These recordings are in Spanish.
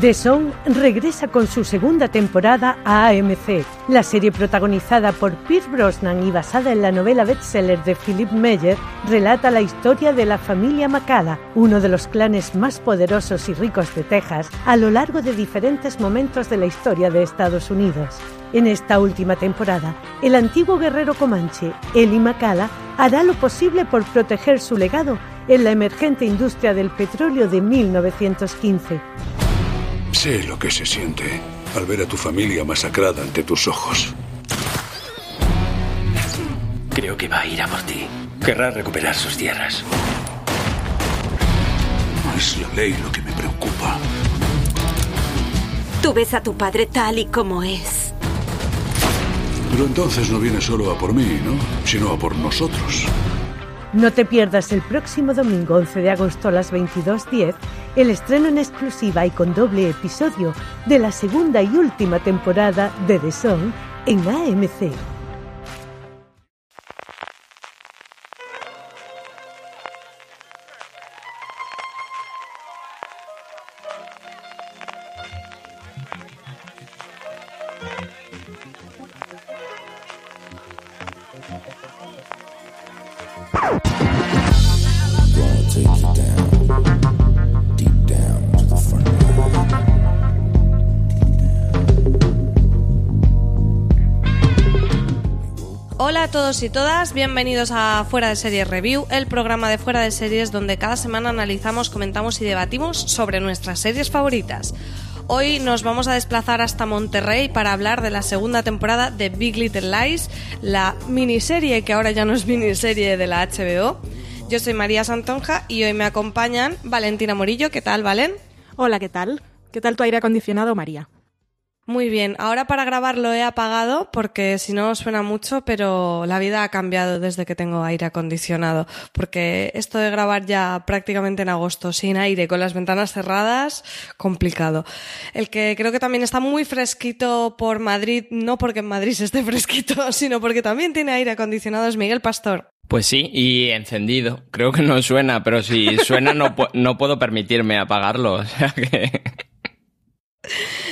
The Song regresa con su segunda temporada a AMC. La serie protagonizada por Pierce Brosnan y basada en la novela bestseller de Philip Meyer relata la historia de la familia Macala, uno de los clanes más poderosos y ricos de Texas, a lo largo de diferentes momentos de la historia de Estados Unidos. En esta última temporada, el antiguo guerrero comanche, Eli Macala, hará lo posible por proteger su legado en la emergente industria del petróleo de 1915. Sé lo que se siente al ver a tu familia masacrada ante tus ojos. Creo que va a ir a por ti. Querrá recuperar sus tierras. No es la ley lo que me preocupa. Tú ves a tu padre tal y como es. Pero entonces no viene solo a por mí, ¿no? Sino a por nosotros. No te pierdas el próximo domingo 11 de agosto a las 22.10 el estreno en exclusiva y con doble episodio de la segunda y última temporada de The Song en AMC. Hola a todos y todas, bienvenidos a Fuera de Series Review, el programa de Fuera de Series donde cada semana analizamos, comentamos y debatimos sobre nuestras series favoritas. Hoy nos vamos a desplazar hasta Monterrey para hablar de la segunda temporada de Big Little Lies, la miniserie que ahora ya no es miniserie de la HBO. Yo soy María Santonja y hoy me acompañan Valentina Morillo. ¿Qué tal, Valen? Hola, ¿qué tal? ¿Qué tal tu aire acondicionado, María? Muy bien, ahora para grabar lo he apagado porque si no suena mucho, pero la vida ha cambiado desde que tengo aire acondicionado, porque esto de grabar ya prácticamente en agosto sin aire, con las ventanas cerradas, complicado. El que creo que también está muy fresquito por Madrid, no porque en Madrid se esté fresquito, sino porque también tiene aire acondicionado, es Miguel Pastor. Pues sí, y encendido. Creo que no suena, pero si suena no, no puedo permitirme apagarlo, o sea que...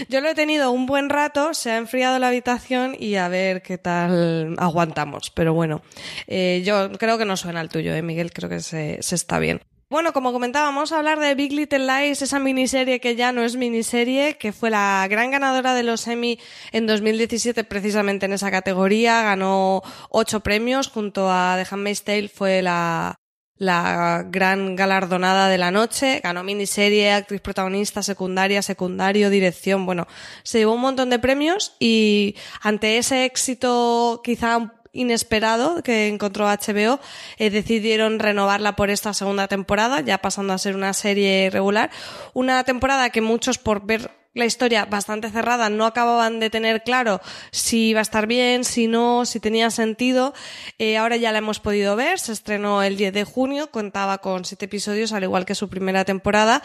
Yo lo he tenido un buen rato, se ha enfriado la habitación y a ver qué tal aguantamos. Pero bueno, eh, yo creo que no suena el tuyo, ¿eh, Miguel? Creo que se, se está bien. Bueno, como comentábamos, a hablar de Big Little Lies, esa miniserie que ya no es miniserie, que fue la gran ganadora de los Emmy en 2017 precisamente en esa categoría, ganó ocho premios, junto a The Handmaid's Tale fue la, la gran galardonada de la noche, ganó miniserie, actriz protagonista, secundaria, secundario, dirección, bueno, se llevó un montón de premios y ante ese éxito quizá inesperado que encontró HBO, eh, decidieron renovarla por esta segunda temporada, ya pasando a ser una serie regular. Una temporada que muchos por ver la historia bastante cerrada, no acababan de tener claro si iba a estar bien, si no, si tenía sentido. Eh, ahora ya la hemos podido ver, se estrenó el 10 de junio, contaba con siete episodios, al igual que su primera temporada.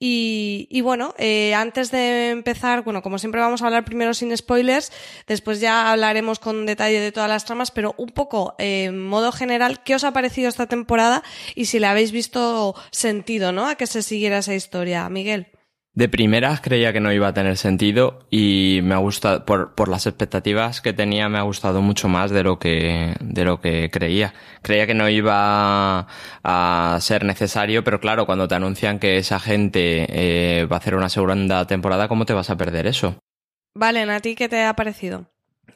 Y, y bueno, eh, antes de empezar, bueno, como siempre vamos a hablar primero sin spoilers, después ya hablaremos con detalle de todas las tramas, pero un poco eh, en modo general, ¿qué os ha parecido esta temporada? Y si la habéis visto sentido, ¿no? A que se siguiera esa historia, Miguel. De primeras creía que no iba a tener sentido y me ha gustado, por, por las expectativas que tenía, me ha gustado mucho más de lo que, de lo que creía. Creía que no iba a ser necesario, pero claro, cuando te anuncian que esa gente eh, va a hacer una segunda temporada, ¿cómo te vas a perder eso? Vale, ¿a ti qué te ha parecido?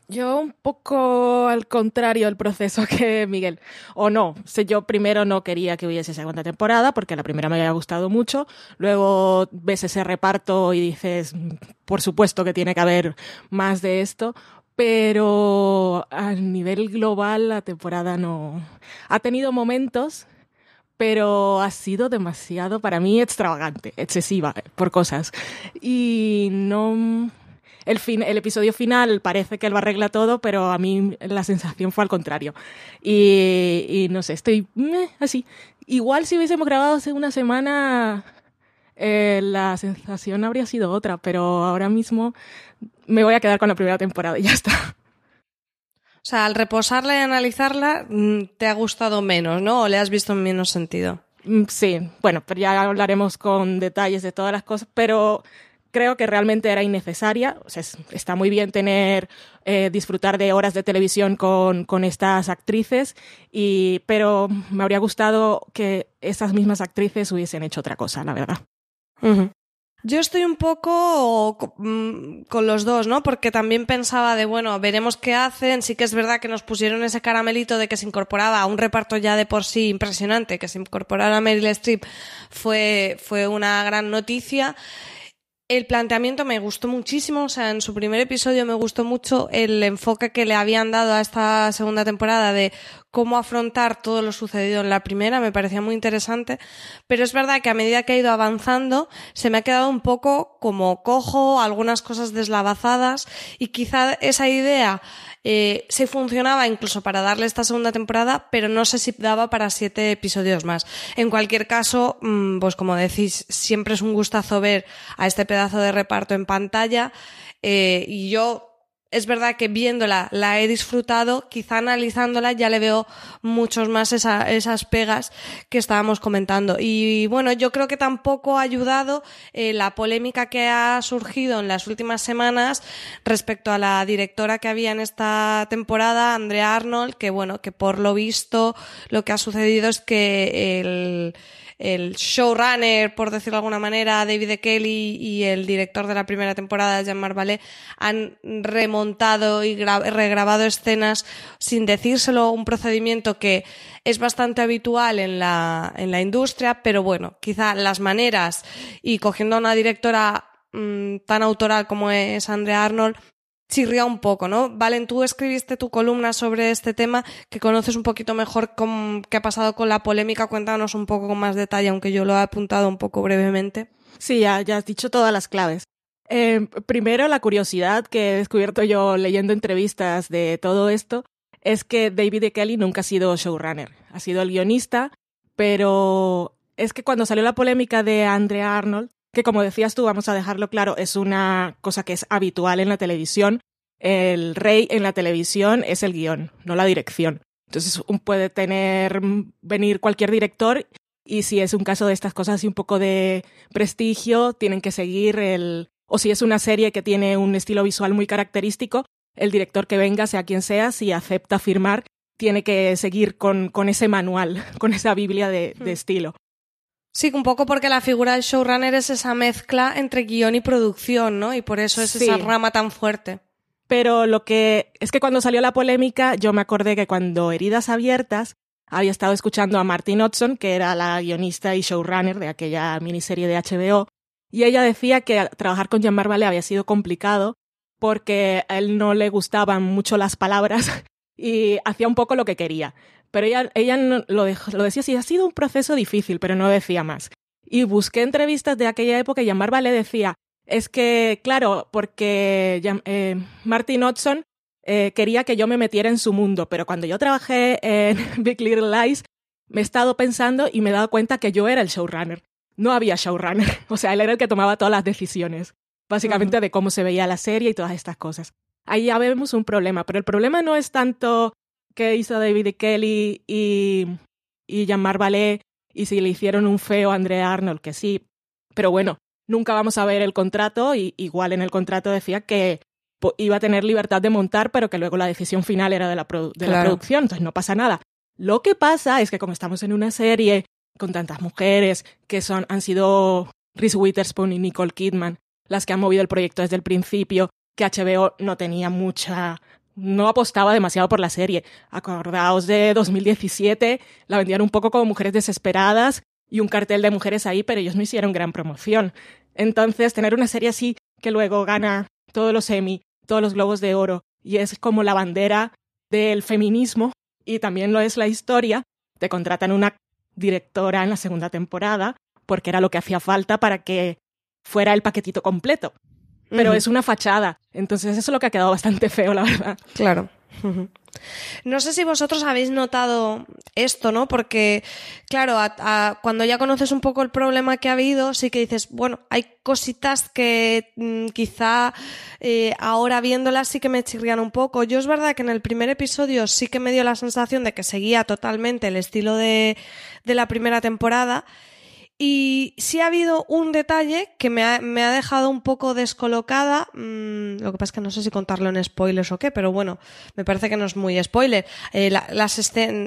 Yo un poco al contrario del proceso que Miguel. O no, yo primero no quería que hubiese segunda temporada porque la primera me había gustado mucho. Luego ves ese reparto y dices, por supuesto que tiene que haber más de esto. Pero a nivel global la temporada no... Ha tenido momentos pero ha sido demasiado para mí extravagante, excesiva por cosas. Y no el, fin, el episodio final parece que lo arregla todo, pero a mí la sensación fue al contrario. Y, y no sé, estoy así. Igual si hubiésemos grabado hace una semana, eh, la sensación habría sido otra, pero ahora mismo me voy a quedar con la primera temporada y ya está. O sea, al reposarla y analizarla, mm, te ha gustado menos, ¿no? ¿O le has visto en menos sentido? Mm, sí, bueno, pero ya hablaremos con detalles de todas las cosas, pero creo que realmente era innecesaria. O sea, está muy bien tener, eh, disfrutar de horas de televisión con, con estas actrices, y, pero me habría gustado que esas mismas actrices hubiesen hecho otra cosa, la verdad. Yo estoy un poco mm, con los dos, ¿no? Porque también pensaba de, bueno, veremos qué hacen. Sí que es verdad que nos pusieron ese caramelito de que se incorporaba a un reparto ya de por sí impresionante, que se incorporara a Meryl Streep fue, fue una gran noticia. El planteamiento me gustó muchísimo, o sea, en su primer episodio me gustó mucho el enfoque que le habían dado a esta segunda temporada de cómo afrontar todo lo sucedido en la primera, me parecía muy interesante, pero es verdad que a medida que ha ido avanzando se me ha quedado un poco como cojo, algunas cosas deslavazadas y quizá esa idea eh, funcionaba incluso para darle esta segunda temporada, pero no sé si daba para siete episodios más. En cualquier caso, mm, pues como decís, siempre es un gustazo ver a este pedazo de reparto en pantalla eh, y yo es verdad que viéndola la he disfrutado, quizá analizándola ya le veo muchos más esas pegas que estábamos comentando. Y bueno, yo creo que tampoco ha ayudado eh, la polémica que ha surgido en las últimas semanas respecto a la directora que había en esta temporada, Andrea Arnold, que bueno, que por lo visto lo que ha sucedido es que el el showrunner, por decirlo de alguna manera, David e. Kelly y el director de la primera temporada, Jean-Marc Vallée, han remontado y regrabado escenas sin decírselo, un procedimiento que es bastante habitual en la, en la industria, pero bueno, quizá las maneras y cogiendo a una directora mm, tan autoral como es Andrea Arnold, chirría un poco, ¿no? Valen, tú escribiste tu columna sobre este tema, que conoces un poquito mejor qué ha pasado con la polémica. Cuéntanos un poco con más detalle, aunque yo lo he apuntado un poco brevemente. Sí, ya, ya has dicho todas las claves. Eh, primero, la curiosidad que he descubierto yo leyendo entrevistas de todo esto es que David e. Kelly nunca ha sido showrunner. Ha sido el guionista, pero es que cuando salió la polémica de Andrea Arnold, que como decías tú, vamos a dejarlo claro, es una cosa que es habitual en la televisión. El rey en la televisión es el guion, no la dirección. Entonces puede tener, venir cualquier director y si es un caso de estas cosas así un poco de prestigio, tienen que seguir el... O si es una serie que tiene un estilo visual muy característico, el director que venga, sea quien sea, si acepta firmar, tiene que seguir con, con ese manual, con esa Biblia de, de hmm. estilo. Sí, un poco porque la figura del showrunner es esa mezcla entre guion y producción, ¿no? Y por eso es esa rama tan fuerte. Pero lo que es que cuando salió la polémica, yo me acordé que cuando Heridas Abiertas había estado escuchando a Martin Hudson, que era la guionista y showrunner de aquella miniserie de HBO, y ella decía que trabajar con Jean-Marc había sido complicado porque a él no le gustaban mucho las palabras y hacía un poco lo que quería. Pero ella, ella lo, lo decía así, ha sido un proceso difícil, pero no decía más. Y busqué entrevistas de aquella época y Jean-Marc le decía, es que, claro, porque eh, Martin Hudson eh, quería que yo me metiera en su mundo, pero cuando yo trabajé en Big Little Lies, me he estado pensando y me he dado cuenta que yo era el showrunner. No había showrunner. O sea, él era el que tomaba todas las decisiones, básicamente de cómo se veía la serie y todas estas cosas. Ahí ya vemos un problema, pero el problema no es tanto que hizo David Kelly y, y Jean-Marc Vallée y si le hicieron un feo a Andrea Arnold, que sí. Pero bueno, nunca vamos a ver el contrato y igual en el contrato decía que iba a tener libertad de montar, pero que luego la decisión final era de la, de la producción, entonces no pasa nada. Lo que pasa es que como estamos en una serie con tantas mujeres que son, han sido Reese Witherspoon y Nicole Kidman las que han movido el proyecto desde el principio, que HBO no tenía mucha no apostaba demasiado por la serie. Acordaos de 2017, la vendían un poco como mujeres desesperadas y un cartel de mujeres ahí, pero ellos no hicieron gran promoción. Entonces, tener una serie así que luego gana todos los Emmy, todos los Globos de Oro, y es como la bandera del feminismo, y también lo es la historia, te contratan una directora en la segunda temporada, porque era lo que hacía falta para que fuera el paquetito completo. Pero es una fachada, entonces eso es lo que ha quedado bastante feo, la verdad. Claro. No sé si vosotros habéis notado esto, ¿no? Porque, claro, cuando ya conoces un poco el problema que ha habido, sí que dices, bueno, hay cositas que mm, quizá eh, ahora viéndolas sí que me chirrían un poco. Yo es verdad que en el primer episodio sí que me dio la sensación de que seguía totalmente el estilo de, de la primera temporada. Y sí ha habido un detalle que me ha, me ha dejado un poco descolocada. Mmm, lo que pasa es que no sé si contarlo en spoilers o qué, pero bueno, me parece que no es muy spoiler. Eh, la,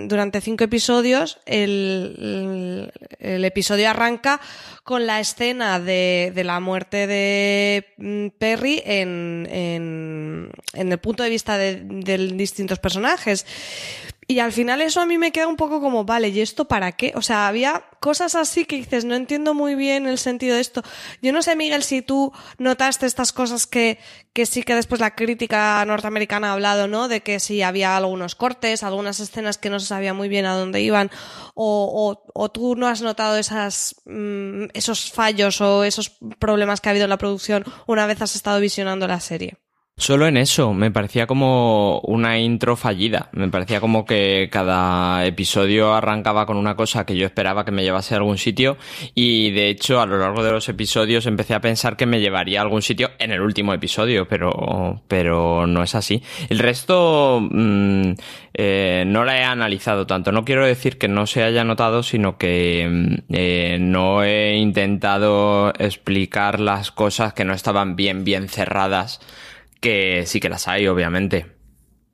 durante cinco episodios, el, el, el, episodio arranca con la escena de, de la muerte de mm, Perry en, en, en el punto de vista de, de distintos personajes. Y al final eso a mí me queda un poco como, vale, ¿y esto para qué? O sea, había cosas así que dices, no entiendo muy bien el sentido de esto. Yo no sé, Miguel, si tú notaste estas cosas que, que sí que después la crítica norteamericana ha hablado, ¿no? De que sí había algunos cortes, algunas escenas que no se sabía muy bien a dónde iban, o, o, o tú no has notado esas, mmm, esos fallos o esos problemas que ha habido en la producción una vez has estado visionando la serie. Solo en eso, me parecía como una intro fallida. Me parecía como que cada episodio arrancaba con una cosa que yo esperaba que me llevase a algún sitio y de hecho a lo largo de los episodios empecé a pensar que me llevaría a algún sitio en el último episodio, pero, pero no es así. El resto mmm, eh, no la he analizado tanto. No quiero decir que no se haya notado, sino que eh, no he intentado explicar las cosas que no estaban bien, bien cerradas que sí que las hay, obviamente.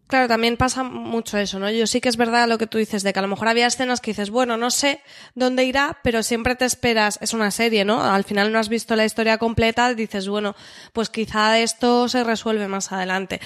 Claro, también pasa mucho eso, ¿no? Yo sí que es verdad lo que tú dices, de que a lo mejor había escenas que dices, bueno, no sé dónde irá, pero siempre te esperas, es una serie, ¿no? Al final no has visto la historia completa, dices, bueno, pues quizá esto se resuelve más adelante.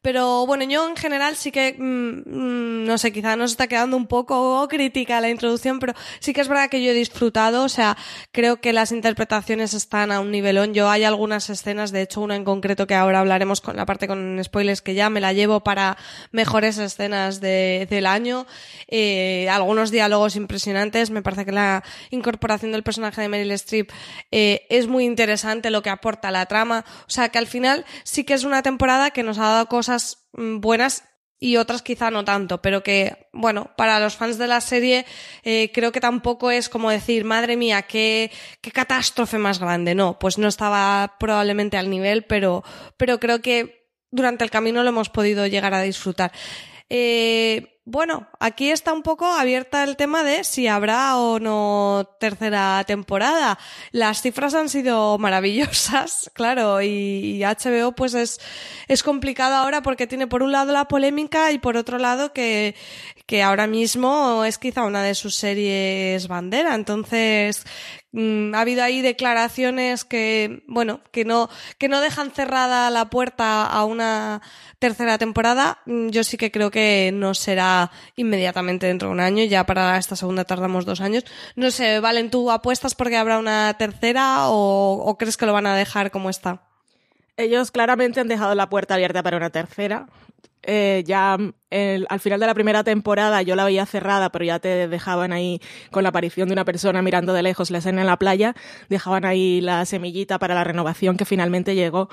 Pero bueno, yo en general sí que, mmm, no sé, quizá nos está quedando un poco crítica la introducción, pero sí que es verdad que yo he disfrutado, o sea, creo que las interpretaciones están a un nivelón. Yo hay algunas escenas, de hecho una en concreto que ahora hablaremos con la parte con spoilers que ya me la llevo para mejores escenas de, del año, eh, algunos diálogos impresionantes. Me parece que la incorporación del personaje de Meryl Streep eh, es muy interesante lo que aporta a la trama. O sea que al final sí que es una temporada que nos ha dado cosas mm, buenas y otras quizá no tanto, pero que, bueno, para los fans de la serie eh, creo que tampoco es como decir, madre mía, qué, qué catástrofe más grande. No, pues no estaba probablemente al nivel, pero, pero creo que durante el camino lo hemos podido llegar a disfrutar. Eh, bueno, aquí está un poco abierta el tema de si habrá o no tercera temporada. Las cifras han sido maravillosas, claro, y, HBO pues es, es complicado ahora porque tiene por un lado la polémica y por otro lado que, que ahora mismo es quizá una de sus series bandera. Entonces, mmm, ha habido ahí declaraciones que, bueno, que no, que no dejan cerrada la puerta a una tercera temporada. Mm, yo sí que creo que no será inmediatamente dentro de un año. Ya para esta segunda tardamos dos años. No sé, Valen, ¿tú apuestas porque habrá una tercera o crees que lo van a dejar como está? Ellos claramente han dejado la puerta abierta para una tercera eh, ya el, al final de la primera temporada yo la veía cerrada, pero ya te dejaban ahí con la aparición de una persona mirando de lejos la escena en la playa, dejaban ahí la semillita para la renovación que finalmente llegó.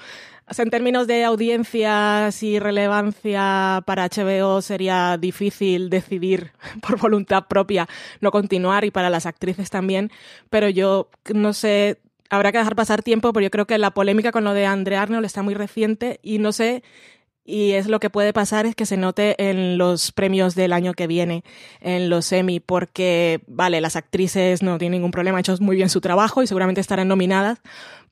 O sea, en términos de audiencias y relevancia para HBO sería difícil decidir por voluntad propia no continuar y para las actrices también, pero yo no sé, habrá que dejar pasar tiempo, pero yo creo que la polémica con lo de Andre Arnold está muy reciente y no sé y es lo que puede pasar es que se note en los premios del año que viene, en los Emmy, porque, vale, las actrices no tienen ningún problema, han hecho muy bien su trabajo y seguramente estarán nominadas,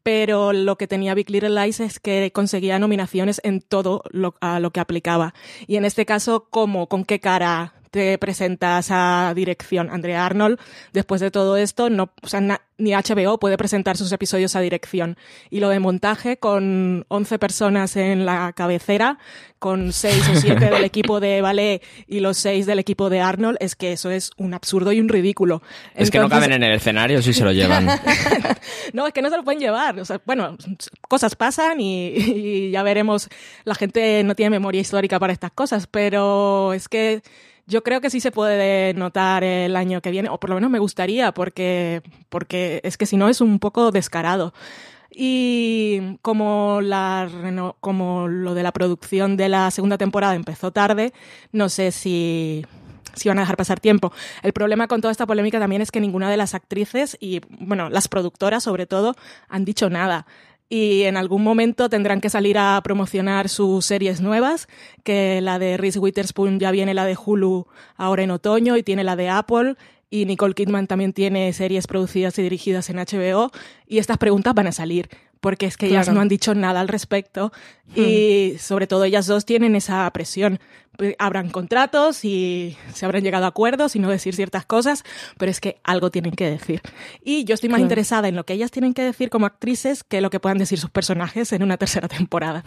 pero lo que tenía Big Little Lies es que conseguía nominaciones en todo lo, a lo que aplicaba. Y en este caso, ¿cómo? ¿Con qué cara te presentas a dirección. Andrea Arnold, después de todo esto, no, o sea, na- ni HBO puede presentar sus episodios a dirección. Y lo de montaje, con 11 personas en la cabecera, con 6 o 7 del equipo de ballet y los 6 del equipo de Arnold, es que eso es un absurdo y un ridículo. Es que no caben en el escenario si se lo llevan. no, es que no se lo pueden llevar. O sea, bueno, cosas pasan y, y ya veremos. La gente no tiene memoria histórica para estas cosas, pero es que yo creo que sí se puede notar el año que viene, o por lo menos me gustaría, porque, porque es que si no es un poco descarado. Y como, la, como lo de la producción de la segunda temporada empezó tarde, no sé si, si van a dejar pasar tiempo. El problema con toda esta polémica también es que ninguna de las actrices y, bueno, las productoras sobre todo, han dicho nada. Y en algún momento tendrán que salir a promocionar sus series nuevas, que la de Reese Witherspoon ya viene la de Hulu ahora en otoño y tiene la de Apple. Y Nicole Kidman también tiene series producidas y dirigidas en HBO. Y estas preguntas van a salir, porque es que ellas Claro. no han dicho nada al respecto. Y sobre todo ellas dos tienen esa presión. Pues, Habrán contratos y se habrán llegado a acuerdos y no decir ciertas cosas, pero es que algo tienen que decir. Y yo estoy más Claro. interesada en lo que ellas tienen que decir como actrices que lo que puedan decir sus personajes en una tercera temporada.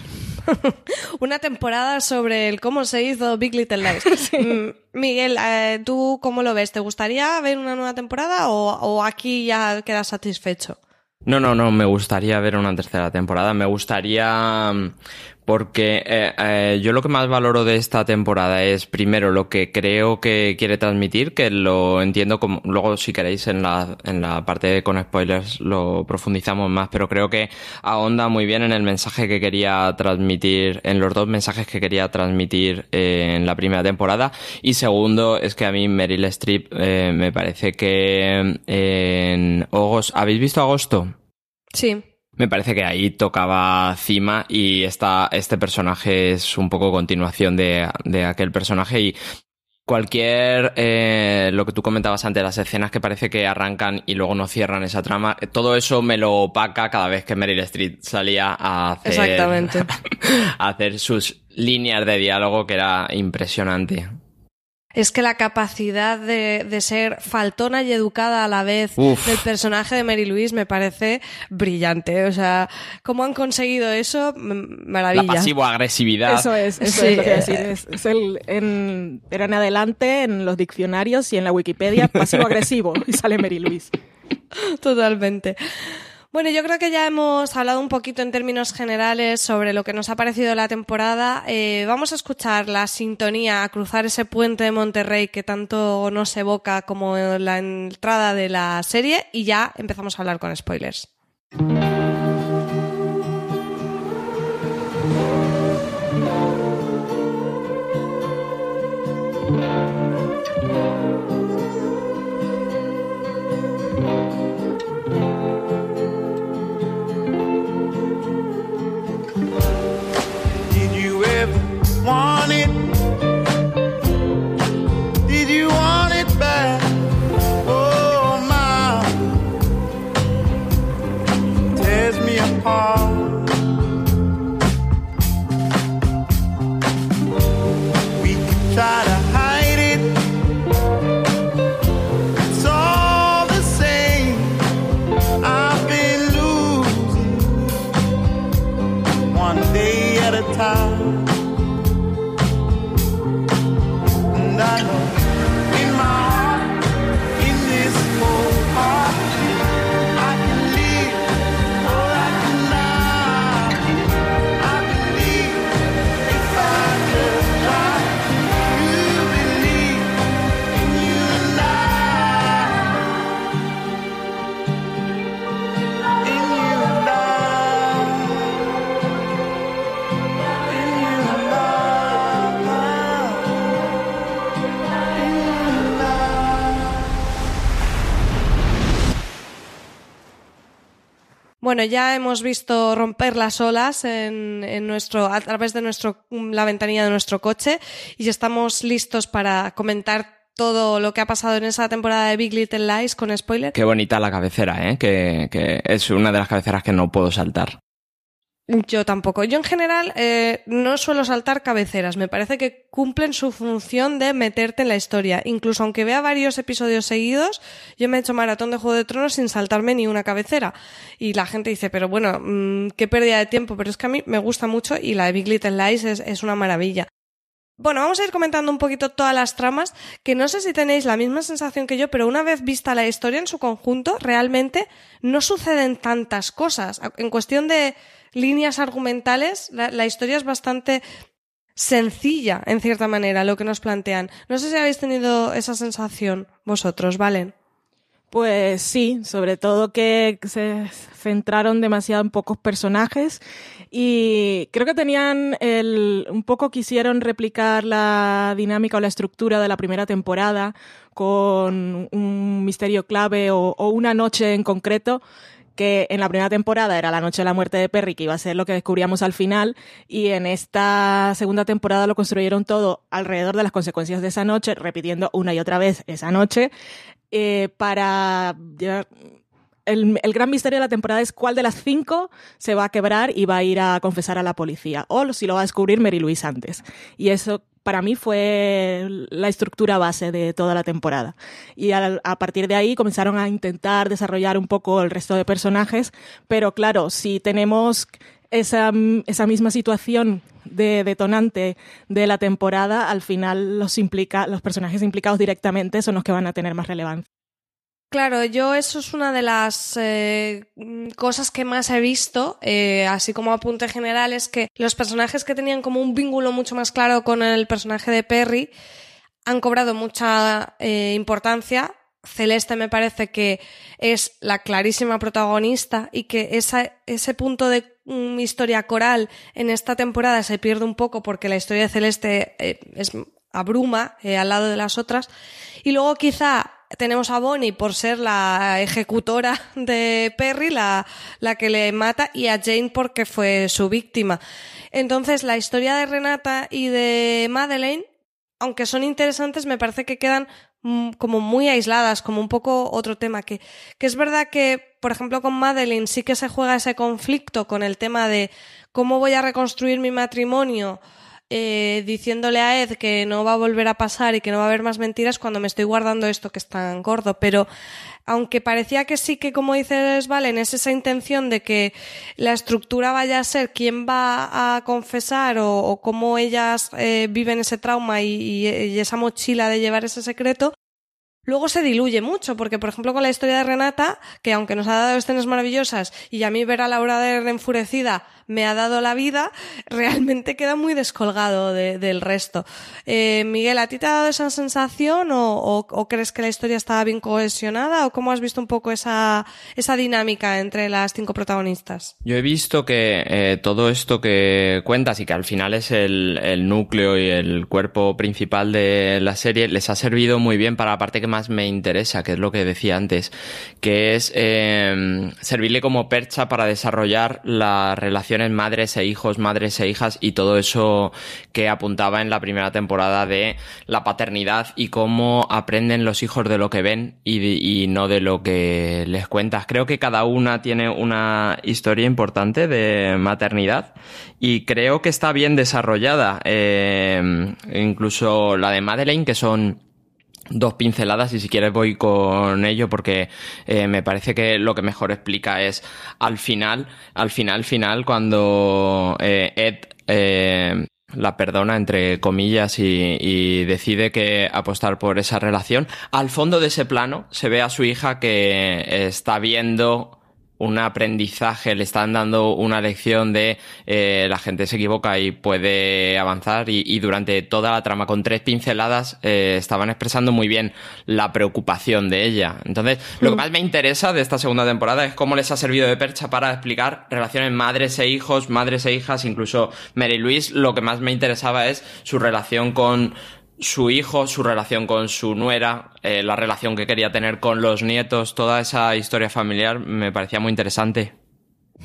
Una temporada sobre el cómo se hizo Big Little Lies. Mm, Miguel, eh, ¿tú cómo lo ves? ¿Te gustaría ver una nueva temporada o, o aquí ya quedas satisfecho? No, no, no, me gustaría ver una tercera temporada. Me gustaría mm, porque eh, eh, yo lo que más valoro de esta temporada es primero lo que creo que quiere transmitir, que lo entiendo como luego si queréis en la en la parte con spoilers lo profundizamos más, pero creo que ahonda muy bien en el mensaje que quería transmitir, en los dos mensajes que quería transmitir eh, en la primera temporada y segundo es que a mí Meryl Streep eh, me parece que eh, en agosto, ¿habéis visto agosto? Sí. Me parece que ahí tocaba cima y esta, este personaje es un poco continuación de, de aquel personaje y cualquier, eh, lo que tú comentabas antes, las escenas que parece que arrancan y luego no cierran esa trama, todo eso me lo opaca cada vez que Meryl Streep salía a hacer, Exactamente. a hacer sus líneas de diálogo que era impresionante. Es que la capacidad de, de ser faltona y educada a la vez Uf. del personaje de Mary Louise me parece brillante. O sea, ¿cómo han conseguido eso? Maravilla. La pasivo-agresividad. Eso es, eso Sí. es lo que iba a decir. Es, es el, en, era en adelante en los diccionarios y en la Wikipedia pasivo-agresivo y sale Mary Louise. Totalmente. Bueno, yo creo que ya hemos hablado un poquito en términos generales sobre lo que nos ha parecido la temporada. Eh, vamos a escuchar la sintonía a cruzar ese puente de Monterrey que tanto nos evoca como la entrada de la serie y ya empezamos a hablar con spoilers. Apart. Ya hemos visto romper las olas en, nuestro, a través de nuestro, la ventanilla de nuestro coche y estamos listos para comentar todo lo que ha pasado en esa temporada de Big Little Lies con spoiler. Qué bonita la cabecera, ¿eh? Que es una de las cabeceras que no puedo saltar. Yo tampoco. Yo en general eh, no suelo saltar cabeceras. Me parece que cumplen su función de meterte en la historia. Incluso aunque vea varios episodios seguidos, yo me he hecho maratón de Juego de Tronos sin saltarme ni una cabecera. Y la gente dice, pero bueno, mmm, qué pérdida de tiempo. Pero es que a mí me gusta mucho y la de Big Little Lies es, es una maravilla. Bueno, vamos a ir comentando un poquito todas las tramas, que no sé si tenéis la misma sensación que yo, pero una vez vista la historia en su conjunto, realmente no suceden tantas cosas. En cuestión de líneas argumentales, la, historia es bastante sencilla, en cierta manera, lo que nos plantean. No sé si habéis tenido esa sensación vosotros, ¿valen? Pues sí, sobre todo que se centraron demasiado en pocos personajes y creo que tenían el, un poco quisieron replicar la dinámica o la estructura de la primera temporada con un misterio clave o, o una noche en concreto que en la primera temporada era la noche de la muerte de Perry, que iba a ser lo que descubríamos al final, y en esta segunda temporada lo construyeron todo alrededor de las consecuencias de esa noche, repitiendo una y otra vez esa noche, eh, para... El, el, gran misterio de la temporada es cuál de las cinco se va a quebrar y va a ir a confesar a la policía, o si lo va a descubrir Mary Louise antes. Y eso para mí fue la estructura base de toda la temporada. Y a, partir de ahí comenzaron a intentar desarrollar un poco el resto de personajes, pero claro, si tenemos esa, esa misma situación de detonante de la temporada, al final los, implica, los personajes implicados directamente son los que van a tener más relevancia. Claro, yo eso es una de las eh, cosas que más he visto, eh, así como apunte general, es que los personajes que tenían como un vínculo mucho más claro con el personaje de Perry han cobrado mucha eh, importancia. Celeste me parece que es la clarísima protagonista y que ese punto de um, historia coral en esta temporada se pierde un poco porque la historia de Celeste es abruma al lado de las otras. Y luego quizá tenemos a Bonnie por ser la ejecutora de Perry, la, la que le mata, y a Jane porque fue su víctima. Entonces, la historia de Renata y de Madeleine, aunque son interesantes, me parece que quedan como muy aisladas, como un poco otro tema. Que, que es verdad que, por ejemplo, con Madeleine sí que se juega ese conflicto con el tema de cómo voy a reconstruir mi matrimonio eh, diciéndole a Ed que no va a volver a pasar y que no va a haber más mentiras cuando me estoy guardando esto que es tan gordo. Pero aunque parecía que sí que, como dices, Valen, es esa intención de que la estructura vaya a ser quién va a confesar o, o cómo ellas eh, viven ese trauma y, y, y esa mochila de llevar ese secreto, luego se diluye mucho, porque por ejemplo con la historia de Renata, que aunque nos ha dado escenas maravillosas y a mí ver a Laura de enfurecida me ha dado la vida, realmente queda muy descolgado de, del resto. Eh, Miguel, ¿a ti te ha dado esa sensación o, crees que la historia estaba bien cohesionada o cómo has visto un poco esa, esa dinámica entre las cinco protagonistas? Yo he visto que eh, todo esto que cuentas y que al final es el, el, núcleo y el cuerpo principal de la serie les ha servido muy bien para la parte que más me interesa, que es lo que decía antes, que es eh, servirle como percha para desarrollar la relación relaciones madres e hijos, madres e hijas y todo eso que apuntaba en la primera temporada de la paternidad y cómo aprenden los hijos de lo que ven y no de lo que les cuentas. Creo que cada una tiene una historia importante de maternidad y creo que está bien desarrollada. Eh, incluso la de Madeleine, que son dos pinceladas y si quieres voy con ello porque eh, me parece que lo que mejor explica es al final, al final, final, cuando eh, Ed eh, la perdona entre comillas y, y, decide que apostar por esa relación. Al fondo de ese plano se ve a su hija que está viendo un aprendizaje, le están dando una lección de eh, la gente se equivoca y puede avanzar y, y durante toda la trama con tres pinceladas eh, estaban expresando muy bien la preocupación de ella. Entonces, lo que más me interesa de esta segunda temporada es cómo les ha servido de percha para explicar relaciones madres e hijos, madres e hijas, incluso Mary Louise, lo que más me interesaba es su relación con su hijo, su relación con su nuera, eh, la relación que quería tener con los nietos, toda esa historia familiar me parecía muy interesante.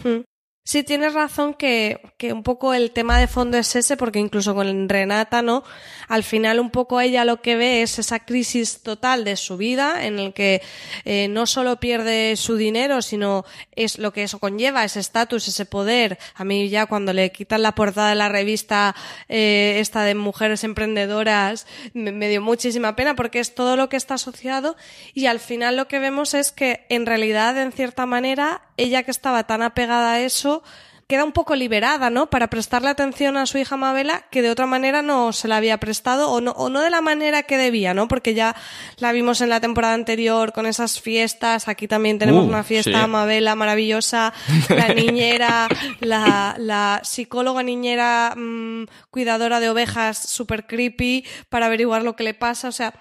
Hmm. Sí, tienes razón que, que, un poco el tema de fondo es ese, porque incluso con Renata, ¿no? Al final un poco ella lo que ve es esa crisis total de su vida, en el que eh, no solo pierde su dinero, sino es lo que eso conlleva, ese estatus, ese poder. A mí ya cuando le quitan la portada de la revista eh, esta de mujeres emprendedoras, me, me dio muchísima pena porque es todo lo que está asociado y al final lo que vemos es que en realidad, en cierta manera, ella que estaba tan apegada a eso, queda un poco liberada, ¿no? Para prestarle atención a su hija Mabela, que de otra manera no se la había prestado, o no, o no de la manera que debía, ¿no? Porque ya la vimos en la temporada anterior con esas fiestas, aquí también tenemos Uh, una fiesta sí. Mabela maravillosa, la niñera, la, la psicóloga niñera mm, cuidadora de ovejas super creepy para averiguar lo que le pasa, o sea,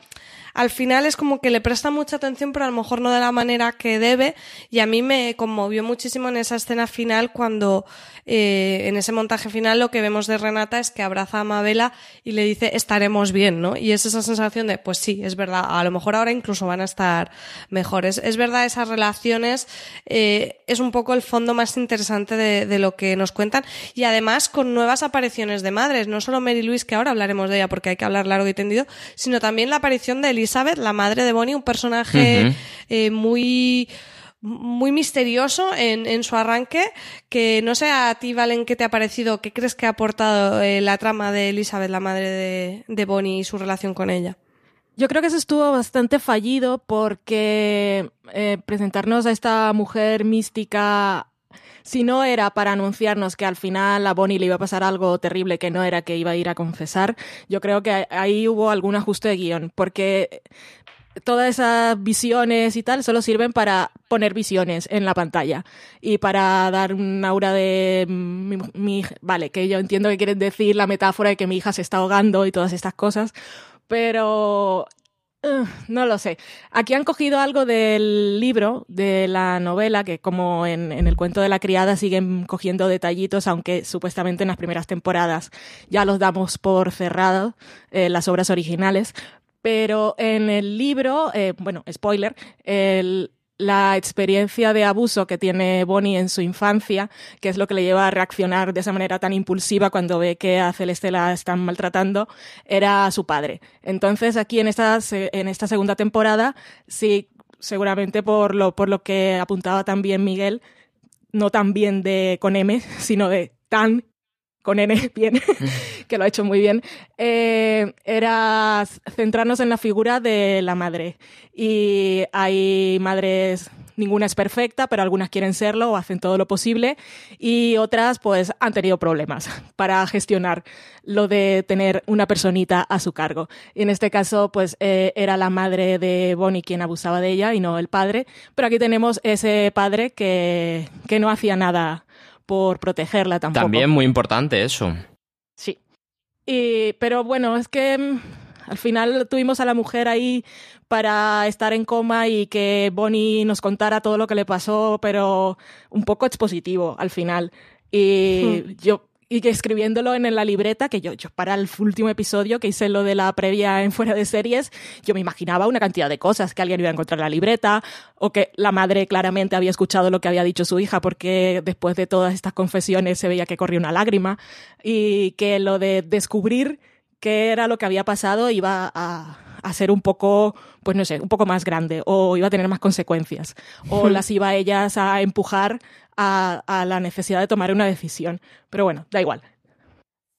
al final es como que le presta mucha atención, pero a lo mejor no de la manera que debe. Y a mí me conmovió muchísimo en esa escena final cuando, eh, en ese montaje final, lo que vemos de Renata es que abraza a Mabela y le dice, estaremos bien, ¿no? Y es esa sensación de, pues sí, es verdad, a lo mejor ahora incluso van a estar mejores. Es verdad, esas relaciones eh, es un poco el fondo más interesante de, de lo que nos cuentan. Y además con nuevas apariciones de madres, no solo Mary Louise, que ahora hablaremos de ella porque hay que hablar largo y tendido, sino también la aparición de Elizabeth, la madre de Bonnie, un personaje eh, muy muy misterioso en, en su arranque, que no sé a ti, Valen, qué te ha parecido, qué crees que ha aportado eh, la trama de Elizabeth, la madre de, de Bonnie y su relación con ella. Yo creo que eso estuvo bastante fallido porque eh, presentarnos a esta mujer mística, si no era para anunciarnos que al final a Bonnie le iba a pasar algo terrible, que no era que iba a ir a confesar, yo creo que ahí hubo algún ajuste de guion, porque todas esas visiones y tal solo sirven para poner visiones en la pantalla y para dar un aura de mi, mi- vale, que yo entiendo que quieren decir la metáfora de que mi hija se está ahogando y todas estas cosas, pero no lo sé. Aquí han cogido algo del libro, de la novela, que como en, en el cuento de la criada siguen cogiendo detallitos, aunque supuestamente en las primeras temporadas ya los damos por cerrado, eh, las obras originales. Pero en el libro, eh, bueno, spoiler, el- la experiencia de abuso que tiene Bonnie en su infancia, que es lo que le lleva a reaccionar de esa manera tan impulsiva cuando ve que a Celeste la están maltratando, era su padre. Entonces aquí en esta, en esta segunda temporada, sí, seguramente por lo, por lo que apuntaba también Miguel, no tan bien de con M, sino de tan con N bien, que lo ha hecho muy bien, eh, era centrarnos en la figura de la madre. Y hay madres, ninguna es perfecta, pero algunas quieren serlo o hacen todo lo posible, y otras pues han tenido problemas para gestionar lo de tener una personita a su cargo. Y en este caso pues eh, era la madre de Bonnie quien abusaba de ella y no el padre, pero aquí tenemos ese padre que, que no hacía nada por protegerla tampoco. También muy importante eso. Sí. Y, pero bueno, es que mm, al final tuvimos a la mujer ahí para estar en coma y que Bonnie nos contara todo lo que le pasó, pero un poco expositivo al final. Y yo y que escribiéndolo en la libreta, que yo, yo para el último episodio que hice lo de la previa en fuera de series, yo me imaginaba una cantidad de cosas, que alguien iba a encontrar la libreta, o que la madre claramente había escuchado lo que había dicho su hija, porque después de todas estas confesiones se veía que corría una lágrima, y que lo de descubrir qué era lo que había pasado iba a, a ser un poco, pues no sé, un poco más grande, o iba a tener más consecuencias, o las iba ellas a empujar a, la necesidad de tomar una decisión. Pero bueno, da igual.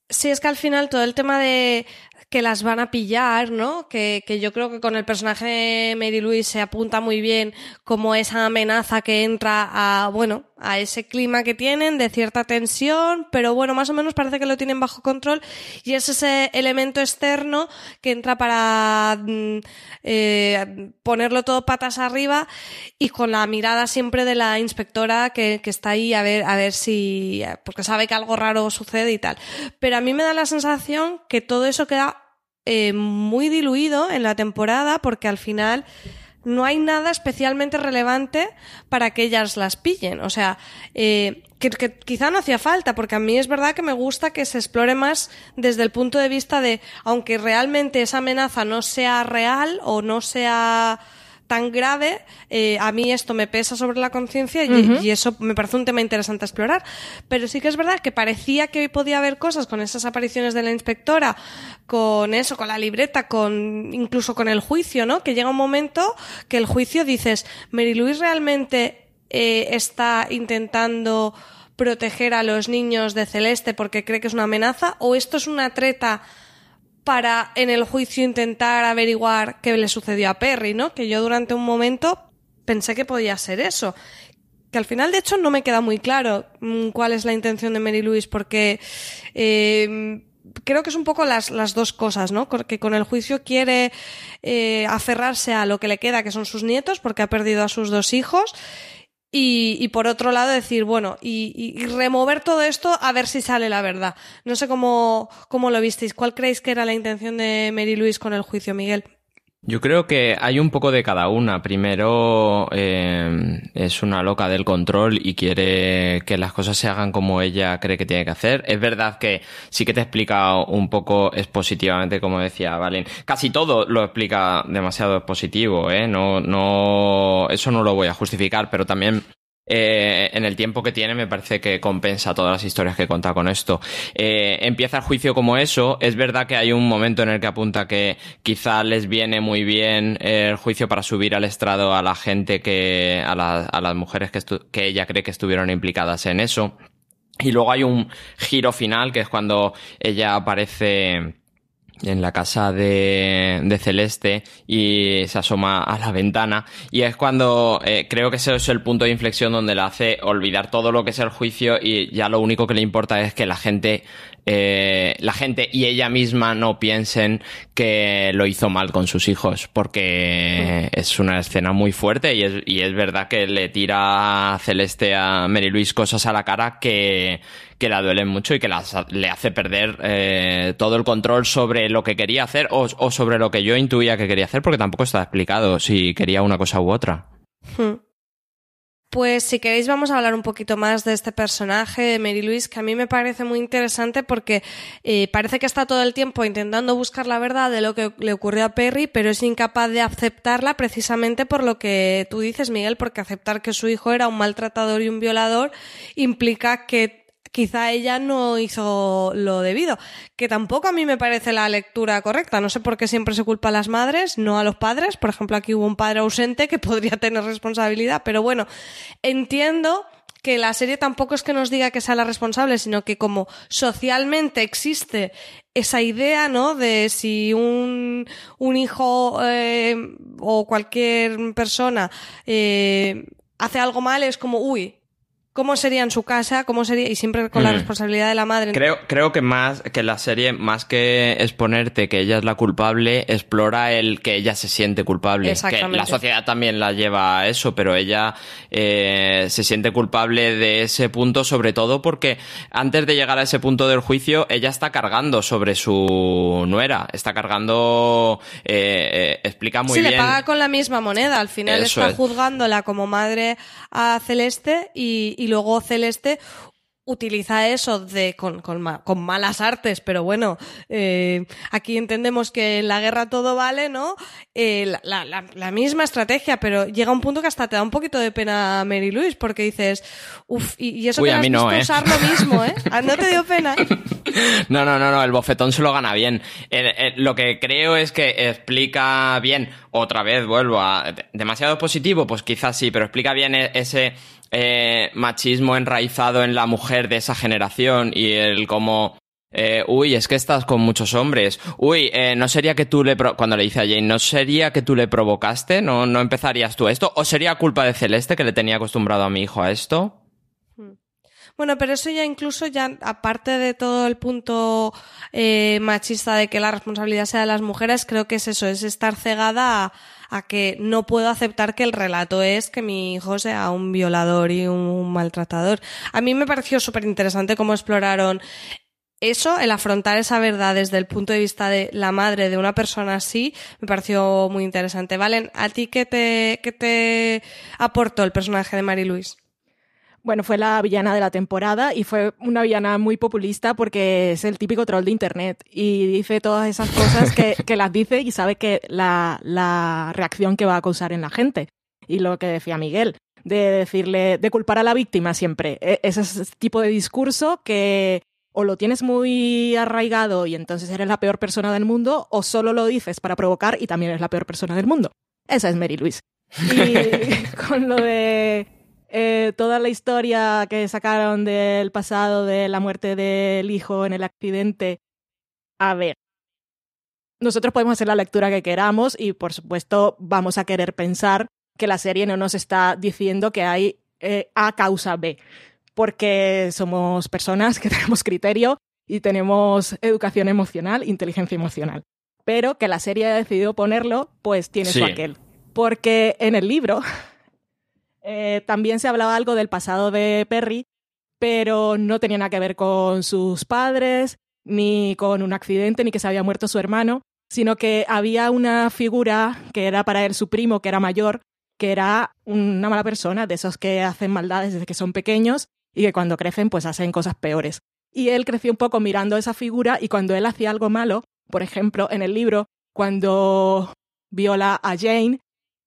Sí, es que al final todo el tema de que las van a pillar, ¿no? Que, que yo creo que con el personaje de Mary Louise se apunta muy bien como esa amenaza que entra a, bueno, a ese clima que tienen de cierta tensión, pero bueno, más o menos parece que lo tienen bajo control y es ese elemento externo que entra para mm, eh, ponerlo todo patas arriba y con la mirada siempre de la inspectora que, que está ahí a ver, a ver si, porque sabe que algo raro sucede y tal. Pero a mí me da la sensación que todo eso queda eh, muy diluido en la temporada porque al final no hay nada especialmente relevante para que ellas las pillen. O sea, eh, que, que quizá no hacía falta, porque a mí es verdad que me gusta que se explore más desde el punto de vista de, aunque realmente esa amenaza no sea real o no sea tan grave, eh, a mí esto me pesa sobre la conciencia y, y, eso me parece un tema interesante a explorar. Pero sí que es verdad que parecía que podía haber cosas con esas apariciones de la inspectora, con eso, con la libreta, con incluso con el juicio, ¿no? Que llega un momento que el juicio dices, Mary Louise realmente eh, está intentando proteger a los niños de Celeste porque cree que es una amenaza o esto es una treta para en el juicio intentar averiguar qué le sucedió a Perry, ¿no? Que yo durante un momento pensé que podía ser eso. Que al final, de hecho, no me queda muy claro mm, cuál es la intención de Mary Louise, porque eh, creo que es un poco las, las dos cosas, ¿no? Que con el juicio quiere eh, aferrarse a lo que le queda, que son sus nietos, porque ha perdido a sus dos hijos, y, y, por otro lado decir, bueno, y, y, remover todo esto a ver si sale la verdad. No sé cómo, cómo lo visteis. ¿Cuál creéis que era la intención de Mary Louise con el juicio, Miguel? Yo creo que hay un poco de cada una. Primero eh, es una loca del control y quiere que las cosas se hagan como ella cree que tiene que hacer. Es verdad que sí que te explica un poco expositivamente, como decía Valen. Casi todo lo explica demasiado expositivo, ¿eh? No, no, eso no lo voy a justificar, pero también eh, en el tiempo que tiene me parece que compensa todas las historias que cuenta con esto. Eh, empieza el juicio como eso. Es verdad que hay un momento en el que apunta que quizá les viene muy bien el juicio para subir al estrado a la gente que, a las mujeres que, que ella cree que estuvieron implicadas en eso. Y luego hay un giro final que es cuando ella aparece en la casa de, de, Celeste y se asoma a la ventana y es cuando eh, creo que ese es el punto de inflexión donde le hace olvidar todo lo que es el juicio y ya lo único que le importa es que la gente eh, la gente y ella misma no piensen que lo hizo mal con sus hijos, porque es una escena muy fuerte y es, y es verdad que le tira a Celeste a Mary Louise cosas a la cara que, que la duelen mucho y que le hace perder eh, todo el control sobre lo que quería hacer o, o, sobre lo que yo intuía que quería hacer, porque tampoco está explicado si quería una cosa u otra. Hmm. Pues si queréis vamos a hablar un poquito más de este personaje de Mary Louise, que a mí me parece muy interesante porque eh, parece que está todo el tiempo intentando buscar la verdad de lo que le ocurrió a Perry, pero es incapaz de aceptarla precisamente por lo que tú dices, Miguel, porque aceptar que su hijo era un maltratador y un violador implica que quizá ella no hizo lo debido, que tampoco a mí me parece la lectura correcta. No sé por qué siempre se culpa a las madres, no a los padres. Por ejemplo, aquí hubo un padre ausente que podría tener responsabilidad, pero bueno, entiendo que la serie tampoco es que nos diga que sea la responsable, sino que como socialmente existe esa idea, ¿no? De si un, un hijo eh, o cualquier persona eh, hace algo mal, es como, uy, cómo sería en su casa, cómo sería, y siempre con la mm. responsabilidad de la madre. Creo, creo que más que la serie, más que exponerte que ella es la culpable, explora el que ella se siente culpable. Que la sociedad también la lleva a eso, pero ella eh, se siente culpable de ese punto, sobre todo porque antes de llegar a ese punto del juicio, ella está cargando sobre su nuera, está cargando, eh, eh, explica muy sí, bien. le paga con la misma moneda, al final Eso está es. juzgándola como madre a Celeste y, y luego Celeste utiliza eso de con, con, con malas artes, pero bueno, eh, aquí entendemos que en la guerra todo vale, ¿no? Eh, la, la, la, misma estrategia, pero llega un punto que hasta te da un poquito de pena Mary Louise, porque dices, uff, y, y, eso Uy, que a has mí no, visto ¿eh? usar lo mismo, ¿eh? ¿No te dio pena? No, no, no, no, el bofetón se lo gana bien. Lo que creo es que explica bien, otra vez vuelvo a demasiado positivo, pues quizás sí, pero explica bien ese eh, machismo enraizado en la mujer de esa generación y el como eh, uy, es que estás con muchos hombres. Uy, eh, no sería que tú le pro cuando le dice a Jane, no sería que tú le provocaste, no, no empezarías tú esto, o sería culpa de Celeste que le tenía acostumbrado a mi hijo a esto. Bueno, pero eso ya incluso ya, aparte de todo el punto eh, machista de que la responsabilidad sea de las mujeres, creo que es eso, es estar cegada a, a que no puedo aceptar que el relato es que mi hijo sea un violador y un maltratador. A mí me pareció súper interesante cómo exploraron eso, el afrontar esa verdad desde el punto de vista de la madre de una persona así, me pareció muy interesante. Valen, ¿a ti qué te, qué te aportó el personaje de Mary Louise? Bueno, fue la villana de la temporada y fue una villana muy populista porque es el típico troll de internet y dice todas esas cosas que, que las dice y sabe que la, la reacción que va a causar en la gente. Y lo que decía Miguel, de decirle, de culpar a la víctima siempre. E, ese tipo de discurso que o lo tienes muy arraigado y entonces eres la peor persona del mundo, o solo lo dices para provocar y también eres la peor persona del mundo. Esa es Mary Louise. Y con lo de eh, toda la historia que sacaron del pasado de la muerte del hijo en el accidente. A ver, nosotros podemos hacer la lectura que queramos y por supuesto vamos a querer pensar que la serie no nos está diciendo que hay eh, A causa B, porque somos personas que tenemos criterio y tenemos educación emocional, inteligencia emocional. Pero que la serie ha decidido ponerlo, pues tiene su aquel. Porque en el libro eh, también se hablaba algo del pasado de Perry, pero no tenía nada que ver con sus padres, ni con un accidente, ni que se había muerto su hermano, sino que había una figura que era para él su primo, que era mayor, que era una mala persona, de esos que hacen maldades desde que son pequeños y que cuando crecen pues hacen cosas peores. Y él creció un poco mirando esa figura y cuando él hacía algo malo, por ejemplo, en el libro, cuando viola a Jane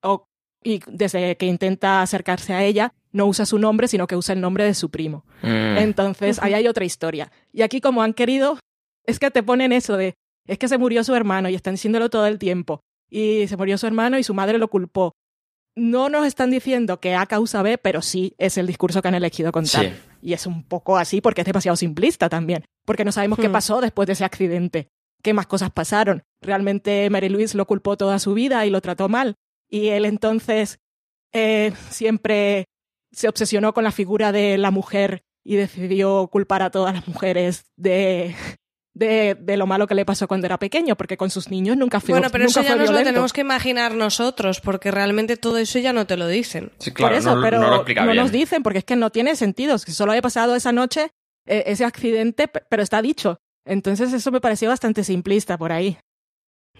o y desde que intenta acercarse a ella, no usa su nombre, sino que usa el nombre de su primo. Mm. Entonces, ahí hay otra historia. Y aquí, como han querido, es que te ponen eso de, es que se murió su hermano y están diciéndolo todo el tiempo. Y se murió su hermano y su madre lo culpó. No nos están diciendo que A causa B, pero sí es el discurso que han elegido contar. Y es un poco así porque es demasiado simplista también. Porque no sabemos qué hmm. pasó después de ese accidente. ¿Qué más cosas pasaron? ¿Realmente Mary Louise lo culpó toda su vida y lo trató mal? Y él entonces eh, siempre se obsesionó con la figura de la mujer y decidió culpar a todas las mujeres de, de, de, lo malo que le pasó cuando era pequeño, porque con sus niños nunca fue Bueno, pero eso ya nos lo tenemos que imaginar nosotros, porque realmente todo eso ya no te lo dicen. Sí, claro, Por eso, no, pero no, no nos dicen, porque es que no tiene sentido, es que solo haya pasado esa noche eh, ese accidente, pero está dicho. Entonces eso me pareció bastante simplista por ahí.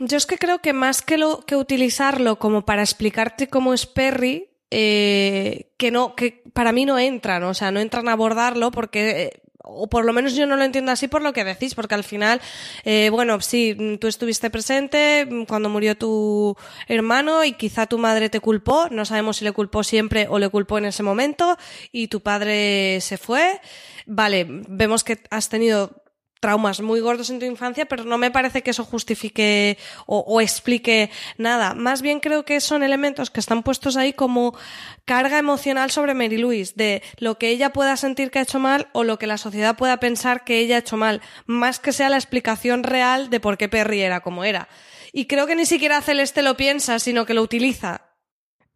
Yo es que creo que más que, lo, que utilizarlo como para explicarte cómo es Perry, eh, que no, que para mí no entran, o sea, no entran a abordarlo porque eh, o por lo menos yo no lo entiendo así por lo que decís, porque al final, eh, bueno, sí, tú estuviste presente cuando murió tu hermano y quizá tu madre te culpó, no sabemos si le culpó siempre o le culpó en ese momento y tu padre se fue. Vale, vemos que has tenido traumas muy gordos en tu infancia, pero no me parece que eso justifique o, explique nada. Más bien creo que son elementos que están puestos ahí como carga emocional sobre Mary Louise, de lo que ella pueda sentir que ha hecho mal o lo que la sociedad pueda pensar que ella ha hecho mal, más que sea la explicación real de por qué Perry era como era. Y creo que ni siquiera Celeste lo piensa, sino que lo utiliza.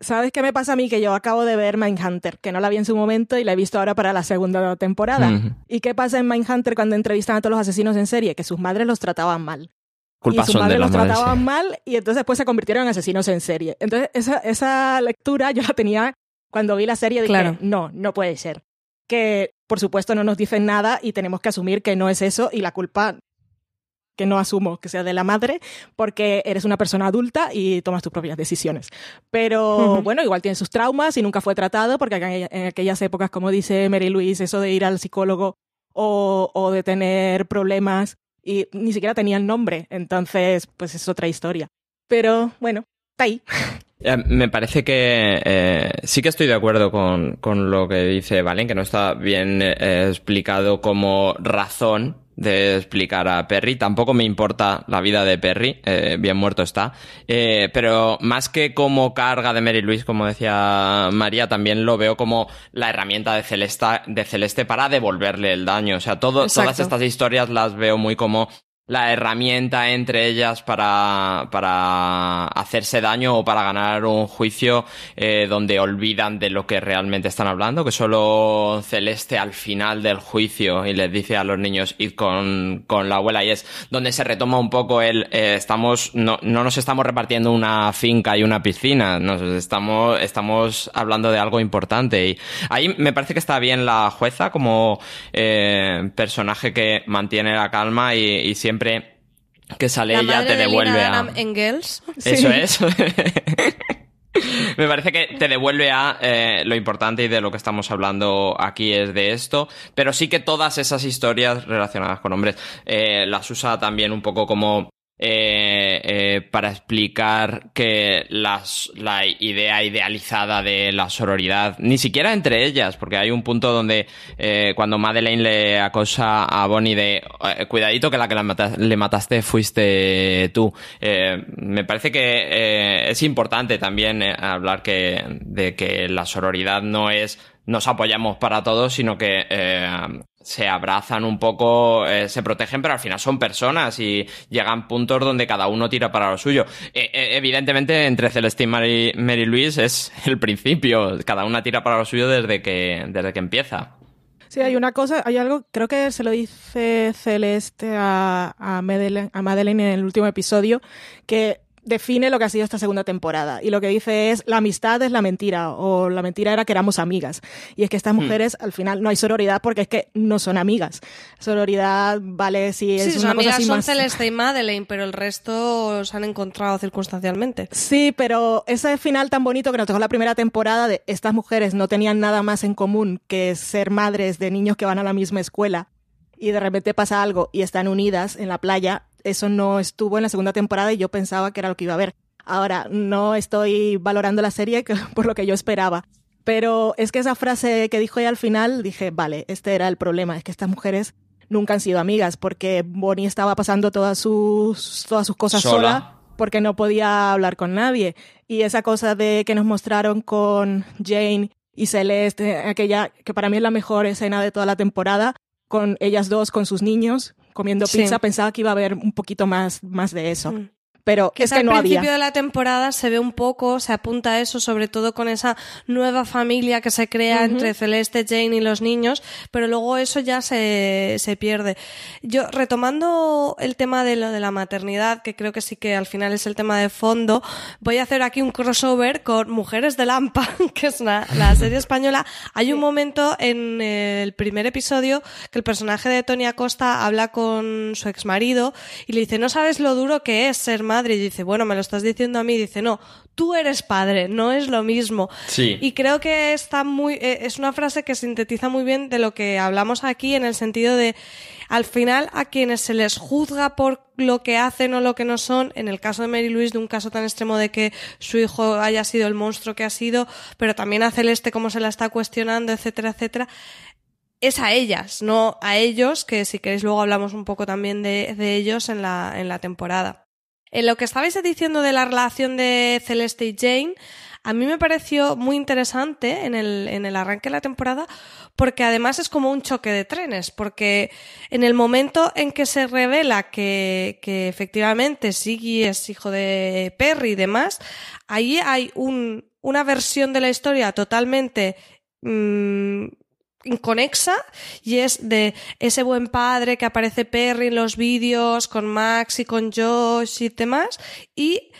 ¿Sabes qué me pasa a mí? Que yo acabo de ver Mindhunter, que no la vi en su momento y la he visto ahora para la segunda temporada. ¿Y qué pasa en Mindhunter cuando entrevistan a todos los asesinos en serie? Que sus madres los trataban mal. Culpa y sus madres los trataban mal y entonces después se convirtieron en asesinos en serie. Entonces esa, esa lectura yo la tenía cuando vi la serie dije, claro. no, no puede ser. Que por supuesto no nos dicen nada y tenemos que asumir que no es eso y la culpa que no asumo que sea de la madre, porque eres una persona adulta y tomas tus propias decisiones. Pero bueno, igual tiene sus traumas y nunca fue tratado, porque en aquellas épocas, como dice Mary Louise, eso de ir al psicólogo o, o de tener problemas y ni siquiera tenía el nombre. Entonces, pues es otra historia. Pero bueno, está ahí. Eh, me parece que eh, sí que estoy de acuerdo con, con, lo que dice Valen, que no está bien eh, explicado como razón de explicar a Perry. Tampoco me importa la vida de Perry, eh, bien muerto está. Eh, pero más que como carga de Mary Louise, como decía María, también lo veo como la herramienta de Celeste, de Celeste para devolverle el daño. O sea, todo, todas estas historias las veo muy como la herramienta entre ellas para, para hacerse daño o para ganar un juicio eh, donde olvidan de lo que realmente están hablando, que solo Celeste al final del juicio y les dice a los niños id con, con la abuela y es donde se retoma un poco el eh, estamos no, no nos estamos repartiendo una finca y una piscina, nos estamos, estamos hablando de algo importante. Y ahí me parece que está bien la jueza como eh, personaje que mantiene la calma y, y siempre que sale ella te devuelve a Engels. Eso es. Me parece que te devuelve a eh, lo importante y de lo que estamos hablando aquí es de esto, pero sí que todas esas historias relacionadas con hombres eh, las usa también un poco como eh, eh, para explicar que las, la idea idealizada de la sororidad, ni siquiera entre ellas, porque hay un punto donde eh, cuando Madeleine le acosa a Bonnie de eh, cuidadito que la que la le mataste fuiste tú. Eh, me parece que eh, es importante también hablar que, de que la sororidad no es nos apoyamos para todos, sino que eh, se abrazan un poco, eh, se protegen, pero al final son personas y llegan puntos donde cada uno tira para lo suyo. Eh, eh, evidentemente, entre Celeste y Mary, Mary Louise es el principio, cada una tira para lo suyo desde que, desde que empieza. Sí, hay una cosa, hay algo, creo que se lo dice Celeste a, a, Madeleine, a Madeleine en el último episodio, que define lo que ha sido esta segunda temporada. Y lo que dice es, la amistad es la mentira, o la mentira era que éramos amigas. Y es que estas Hmm. mujeres, al final, no hay sororidad porque es que no son amigas. Sororidad, vale, si es Sí, sus una cosa amigas así son más... Celeste y Madeleine, pero el resto se han encontrado circunstancialmente. Sí, pero ese final tan bonito que nos dejó la primera temporada de estas mujeres no tenían nada más en común que ser madres de niños que van a la misma escuela y de repente pasa algo y están unidas en la playa, eso no estuvo en la segunda temporada y yo pensaba que era lo que iba a haber. Ahora, no estoy valorando la serie por lo que yo esperaba. Pero es que esa frase que dijo ella al final, dije, vale, este era el problema, es que estas mujeres nunca han sido amigas porque Bonnie estaba pasando todas sus, todas sus cosas Sola. sola porque no podía hablar con nadie. Y esa cosa de que nos mostraron con Jane y Celeste, aquella que para mí es la mejor escena de toda la temporada, con ellas dos, con sus niños, comiendo Sí. pizza, pensaba que iba a haber un poquito más, más de eso. Mm. Pero es al que no principio había. de la temporada se ve un poco, se apunta a eso, sobre todo con esa nueva familia que se crea Ujú. entre Celeste, Jane y los niños, pero luego eso ya se, se pierde. Yo, retomando el tema de lo de la maternidad, que creo que sí que al final es el tema de fondo, voy a hacer aquí un crossover con Mujeres de Lampa, que es una- la serie española. Hay un momento en el primer episodio que el personaje de Tony Acosta habla con su exmarido y le dice, no sabes lo duro que es ser madre. Y dice, bueno, me lo estás diciendo a mí. Dice, no, tú eres padre, no es lo mismo. Sí. Y creo que está muy, eh, es una frase que sintetiza muy bien de lo que hablamos aquí en el sentido de, al final, a quienes se les juzga por lo que hacen o lo que no son, en el caso de Mary Louise, de un caso tan extremo de que su hijo haya sido el monstruo que ha sido, pero también a Celeste cómo se la está cuestionando, etcétera, etcétera, es a ellas, no a ellos, que si queréis luego hablamos un poco también de, de ellos en la, en la temporada. En lo que estabais diciendo de la relación de Celeste y Jane, a mí me pareció muy interesante en el, en el arranque de la temporada, porque además es como un choque de trenes, porque en el momento en que se revela que, que efectivamente Siggy es hijo de Perry y demás, ahí hay un, una versión de la historia totalmente mm, inconexa y es de ese buen padre que aparece Perry en los vídeos con Max y con Josh y demás y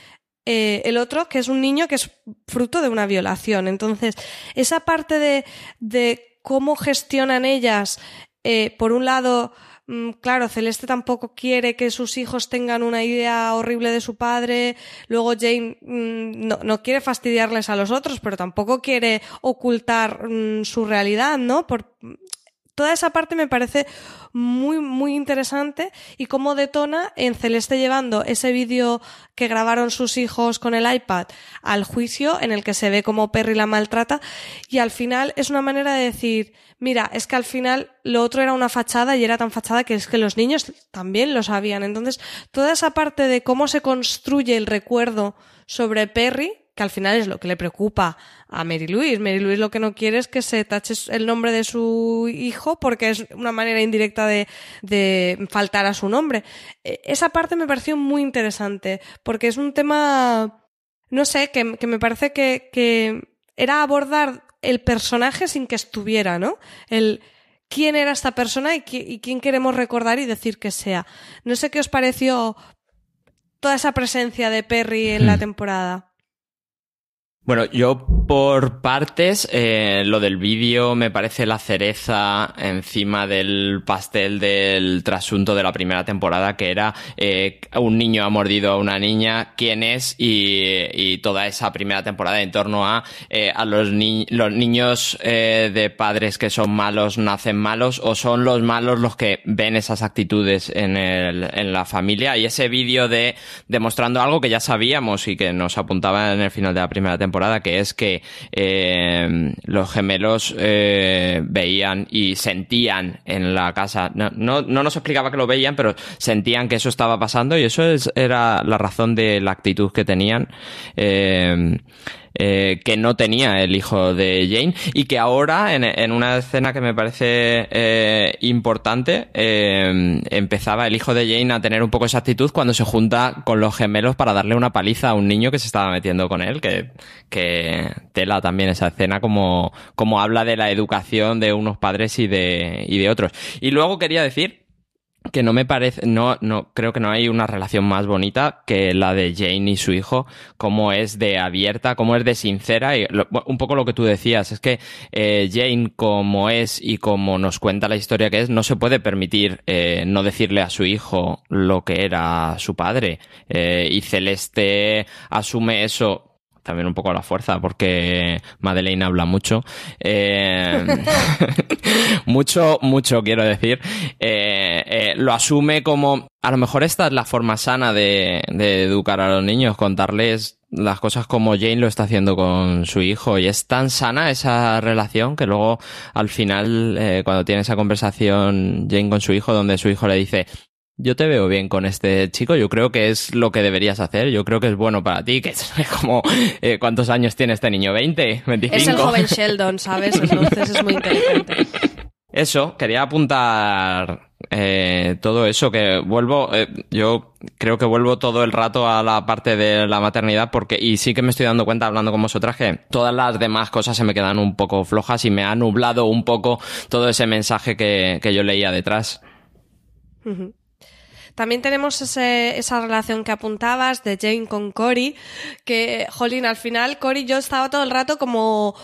eh, el otro que es un niño que es fruto de una violación. Entonces, esa parte de, de cómo gestionan ellas, eh, por un lado, claro, Celeste tampoco quiere que sus hijos tengan una idea horrible de su padre, luego Jane mm, no, no quiere fastidiarles a los otros, pero tampoco quiere ocultar mm, su realidad, ¿no? Por, toda esa parte me parece muy, muy interesante y cómo detona en Celeste llevando ese vídeo que grabaron sus hijos con el iPad al juicio en el que se ve cómo Perry la maltrata y al final es una manera de decir, mira, es que al final lo otro era una fachada y era tan fachada que es que los niños también lo sabían. Entonces, toda esa parte de cómo se construye el recuerdo sobre Perry, que al final es lo que le preocupa a Mary Louise. Mary Louise lo que no quiere es que se tache el nombre de su hijo porque es una manera indirecta de, de faltar a su nombre. Eh, Esa parte me pareció muy interesante porque es un tema, no sé, que, que me parece que, que era abordar el personaje sin que estuviera, ¿no? El quién era esta persona y quién queremos recordar y decir que sea. No sé qué os pareció toda esa presencia de Perry en la Hmm. temporada. Bueno, yo por partes, eh, lo del vídeo me parece la cereza encima del pastel del trasunto de la primera temporada, que era eh, un niño ha mordido a una niña, quién es, y, toda esa primera temporada en torno a, eh, a los, los niños de padres que son malos nacen malos, o son los malos los que ven esas actitudes en, el, en la familia. Y ese vídeo de demostrando algo que ya sabíamos y que nos apuntaba en el final de la primera temporada, que es que eh, los gemelos eh, veían y sentían en la casa. No, no, nos explicaba que lo veían, pero sentían que eso estaba pasando y eso es, era la razón de la actitud que tenían. Eh, eh, que no tenía el hijo de Jane y que ahora en, una escena que me parece eh, importante eh, empezaba el hijo de Jane a tener un poco esa actitud cuando se junta con los gemelos para darle una paliza a un niño que se estaba metiendo con él que, que tela también esa escena como, como habla de la educación de unos padres y de, y de otros. Y luego quería decir que no me parece, no, no, creo que no hay una relación más bonita que la de Jane y su hijo, como es de abierta, como es de sincera, y un poco lo que tú decías, es que eh, Jane como es y como nos cuenta la historia que es, no se puede permitir eh, no decirle a su hijo lo que era su padre, eh, y Celeste asume eso también un poco a la fuerza, porque Madeleine habla mucho. Eh, mucho, mucho, quiero decir. Eh, eh, lo asume como, a lo mejor esta es la forma sana de, de educar a los niños, contarles las cosas como Jane lo está haciendo con su hijo y es tan sana esa relación que luego al final cuando tiene esa conversación Jane con su hijo donde su hijo le dice yo te veo bien con este chico, yo creo que es lo que deberías hacer, yo creo que es bueno para ti, que es como, eh, ¿cuántos años tiene este niño? ¿20? ¿25? Es el joven Sheldon, ¿sabes? Entonces es muy inteligente. Eso, quería apuntar eh, todo eso, que vuelvo, eh, yo creo que vuelvo todo el rato a la parte de la maternidad porque, y sí que me estoy dando cuenta hablando con vosotras que todas las demás cosas se me quedan un poco flojas y me ha nublado un poco todo ese mensaje que, que yo leía detrás. También tenemos ese, esa relación que apuntabas de Jane con Cory, que, jolín, al final Cory yo estaba todo el rato como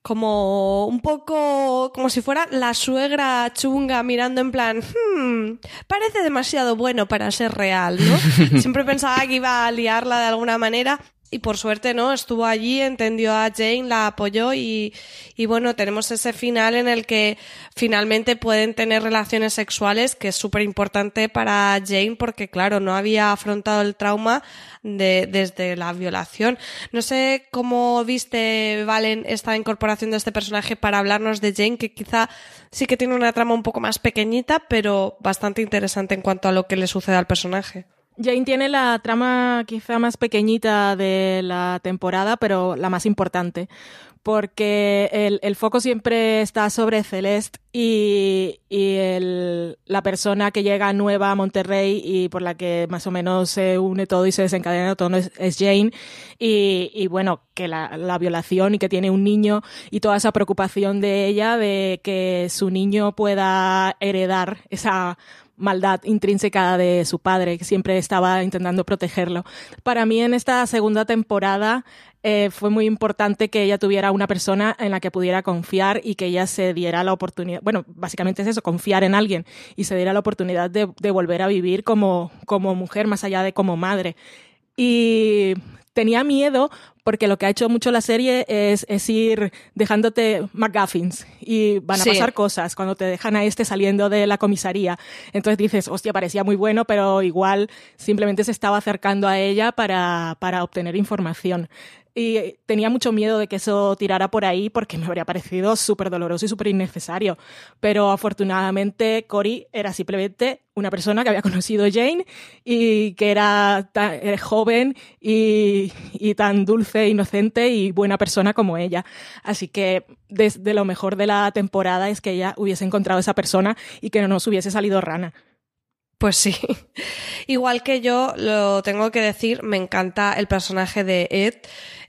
como un poco como si fuera la suegra chunga mirando en plan, hmm, parece demasiado bueno para ser real, ¿no? Siempre pensaba que iba a liarla de alguna manera y por suerte no, estuvo allí, entendió a Jane, la apoyó y, y bueno, tenemos ese final en el que finalmente pueden tener relaciones sexuales, que es súper importante para Jane porque claro, no había afrontado el trauma de, desde la violación. No sé cómo viste, Valen, esta incorporación de este personaje para hablarnos de Jane, que quizá sí que tiene una trama un poco más pequeñita, pero bastante interesante en cuanto a lo que le sucede al personaje. Jane tiene la trama quizá más pequeñita de la temporada, pero la más importante, porque el, foco siempre está sobre Celeste y, la persona que llega nueva a Monterrey y por la que más o menos se une todo y se desencadena todo es, Jane. Y, bueno, que la, la, violación y que tiene un niño y toda esa preocupación de ella de que su niño pueda heredar esa maldad intrínseca de su padre, que siempre estaba intentando protegerlo. Para mí en esta segunda temporada eh, fue muy importante que ella tuviera una persona en la que pudiera confiar y que ella se diera la oportunidad, bueno, básicamente es eso, confiar en alguien y se diera la oportunidad de, de volver a vivir como, como mujer más allá de como madre. Y tenía miedo porque lo que ha hecho mucho la serie es, ir dejándote McGuffins y van a pasar cosas cuando te dejan a este saliendo de la comisaría. Entonces dices, hostia, parecía muy bueno, pero igual simplemente se estaba acercando a ella para, para obtener información y tenía mucho miedo de que eso tirara por ahí porque me habría parecido súper doloroso y súper innecesario. Pero afortunadamente Cory era simplemente una persona que había conocido Jane y que era, tan, joven y, y, tan dulce, inocente y buena persona como ella. Así que desde lo mejor de la temporada es que ella hubiese encontrado a esa persona y que no nos hubiese salido rana. Pues sí. Igual que yo, lo tengo que decir, me encanta el personaje de Ed.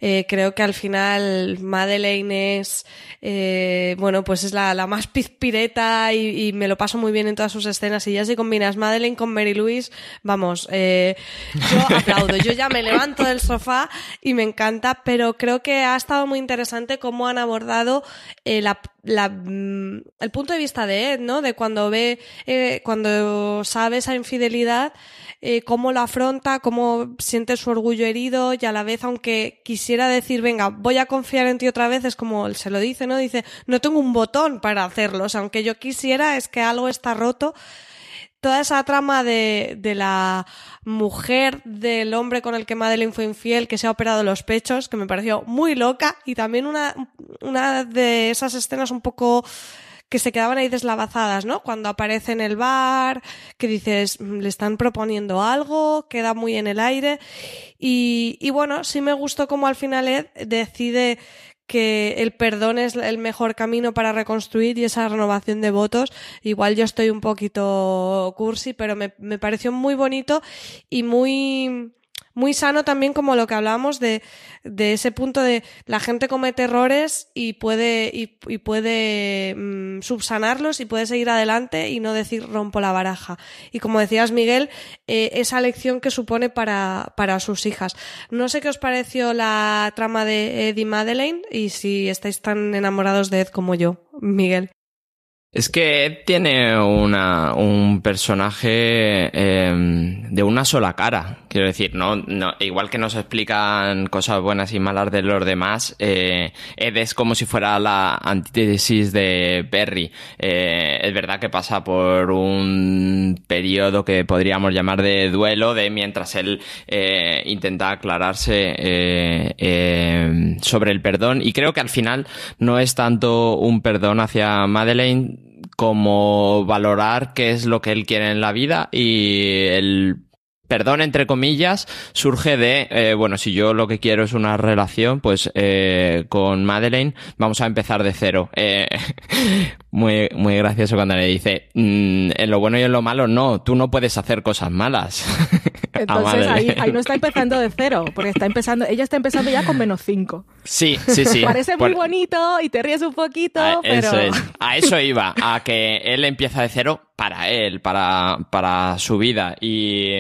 Eh, creo que al final Madeleine es, eh, bueno, pues es la, la más pizpireta y, y, me lo paso muy bien en todas sus escenas. Y ya si combinas Madeleine con Mary Louise, vamos, eh, yo aplaudo. Yo ya me levanto del sofá y me encanta, pero creo que ha estado muy interesante cómo han abordado eh, la, la, mm, el punto de vista de Ed, ¿no? De cuando ve, eh, cuando sabe esa infidelidad, eh, cómo lo afronta, cómo siente su orgullo herido y a la vez, aunque quisiera decir, venga, voy a confiar en ti otra vez, es como se lo dice, ¿no? Dice, no tengo un botón para hacerlo, o sea, aunque yo quisiera, es que algo está roto. Toda esa trama de, de, la mujer del hombre con el que Madeleine fue infiel, que se ha operado los pechos, que me pareció muy loca, y también una, una de esas escenas un poco que se quedaban ahí deslavazadas, ¿no? Cuando aparece en el bar, que dices, le están proponiendo algo, queda muy en el aire. Y, y bueno, sí me gustó como al final Ed decide que el perdón es el mejor camino para reconstruir y esa renovación de votos. Igual yo estoy un poquito cursi, pero me, me pareció muy bonito y muy muy sano también como lo que hablábamos de, de ese punto de la gente comete errores y puede, y, y puede mmm, subsanarlos y puede seguir adelante y no decir rompo la baraja. Y como decías, Miguel, eh, esa lección que supone para, para sus hijas. No sé qué os pareció la trama de Ed y Madeleine y si estáis tan enamorados de Ed como yo, Miguel. Es que Ed tiene una, un personaje eh, de una sola cara. Quiero decir, no, no, igual que nos explican cosas buenas y malas de los demás, eh, Ed es como si fuera la antítesis de Perry. Eh, es verdad que pasa por un periodo que podríamos llamar de duelo, de mientras él eh, intenta aclararse eh, sobre el perdón. Y creo que al final no es tanto un perdón hacia Madeleine como valorar qué es lo que él quiere en la vida y el perdón entre comillas surge de eh, bueno si yo lo que quiero es una relación pues eh, con Madeleine vamos a empezar de cero. Eh, muy muy gracioso cuando le dice mmm, en lo bueno y en lo malo no tú no puedes hacer cosas malas entonces ahí, ahí, no está empezando de cero porque está empezando ella está empezando ya con menos cinco sí sí sí parece muy bonito y te ríes un poquito a, pero eso es. a eso iba a que él empieza de cero para él, para, para su vida. Y,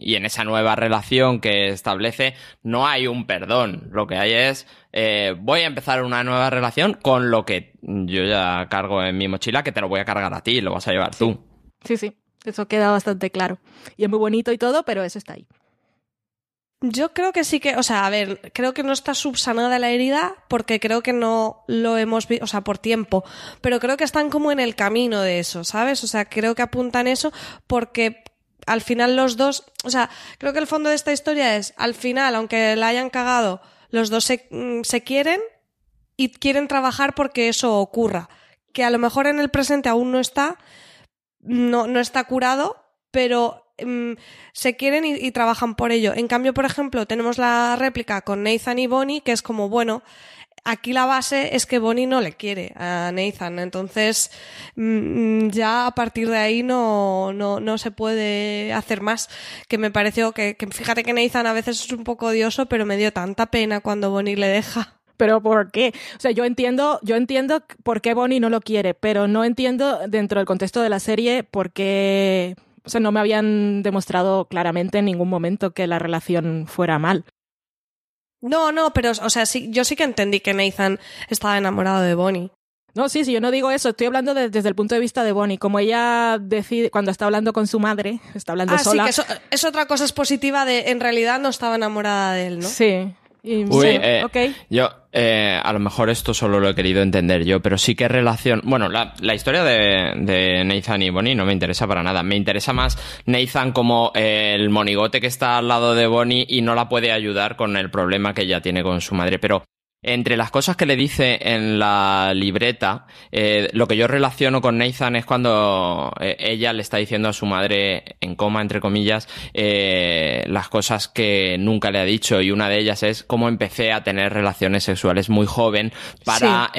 y, en esa nueva relación que establece no hay un perdón. Lo que hay es, eh, voy a empezar una nueva relación con lo que yo ya cargo en mi mochila, que te lo voy a cargar a ti, lo vas a llevar sí. tú. Sí, sí, eso queda bastante claro. Y es muy bonito y todo, pero eso está ahí. Yo creo que sí que, o sea, a ver, creo que no está subsanada la herida porque creo que no lo hemos visto, o sea, por tiempo, pero creo que están como en el camino de eso, ¿sabes? O sea, creo que apuntan eso porque al final los dos, o sea, creo que el fondo de esta historia es, al final, aunque la hayan cagado, los dos se, se quieren y quieren trabajar porque eso ocurra. Que a lo mejor en el presente aún no está, no, no está curado, pero mmm, se quieren y, trabajan por ello. En cambio, por ejemplo, tenemos la réplica con Nathan y Bonnie, que es como, bueno, aquí la base es que Bonnie no le quiere a Nathan. Entonces, mmm, ya a partir de ahí no, no, no se puede hacer más. Que me pareció que, que, fíjate que Nathan a veces es un poco odioso, pero me dio tanta pena cuando Bonnie le deja. Pero ¿por qué? O sea, yo entiendo, yo entiendo por qué Bonnie no lo quiere, pero no entiendo dentro del contexto de la serie por qué o sea, no me habían demostrado claramente en ningún momento que la relación fuera mal. No, no, pero, o sea, sí, yo sí que entendí que Nathan estaba enamorado de Bonnie. No, sí, sí, yo no digo eso, estoy hablando de, desde el punto de vista de Bonnie, como ella decide, cuando está hablando con su madre, está hablando ah, sola. Sí, que eso, es otra cosa es positiva de, en realidad no estaba enamorada de él, ¿no? Sí. Y, Uy, sí, eh, okay. yo eh, a lo mejor esto solo lo he querido entender yo, pero sí que relación. Bueno, la, la historia de, de, Nathan y Bonnie no me interesa para nada. Me interesa más Nathan como eh, el monigote que está al lado de Bonnie y no la puede ayudar con el problema que ella tiene con su madre. Pero Entre las cosas que le dice en la libreta, eh, lo que yo relaciono con Nathan es cuando eh, ella le está diciendo a su madre, en coma, entre comillas, eh, las cosas que nunca le ha dicho. Y una de ellas es cómo empecé a tener relaciones sexuales muy joven para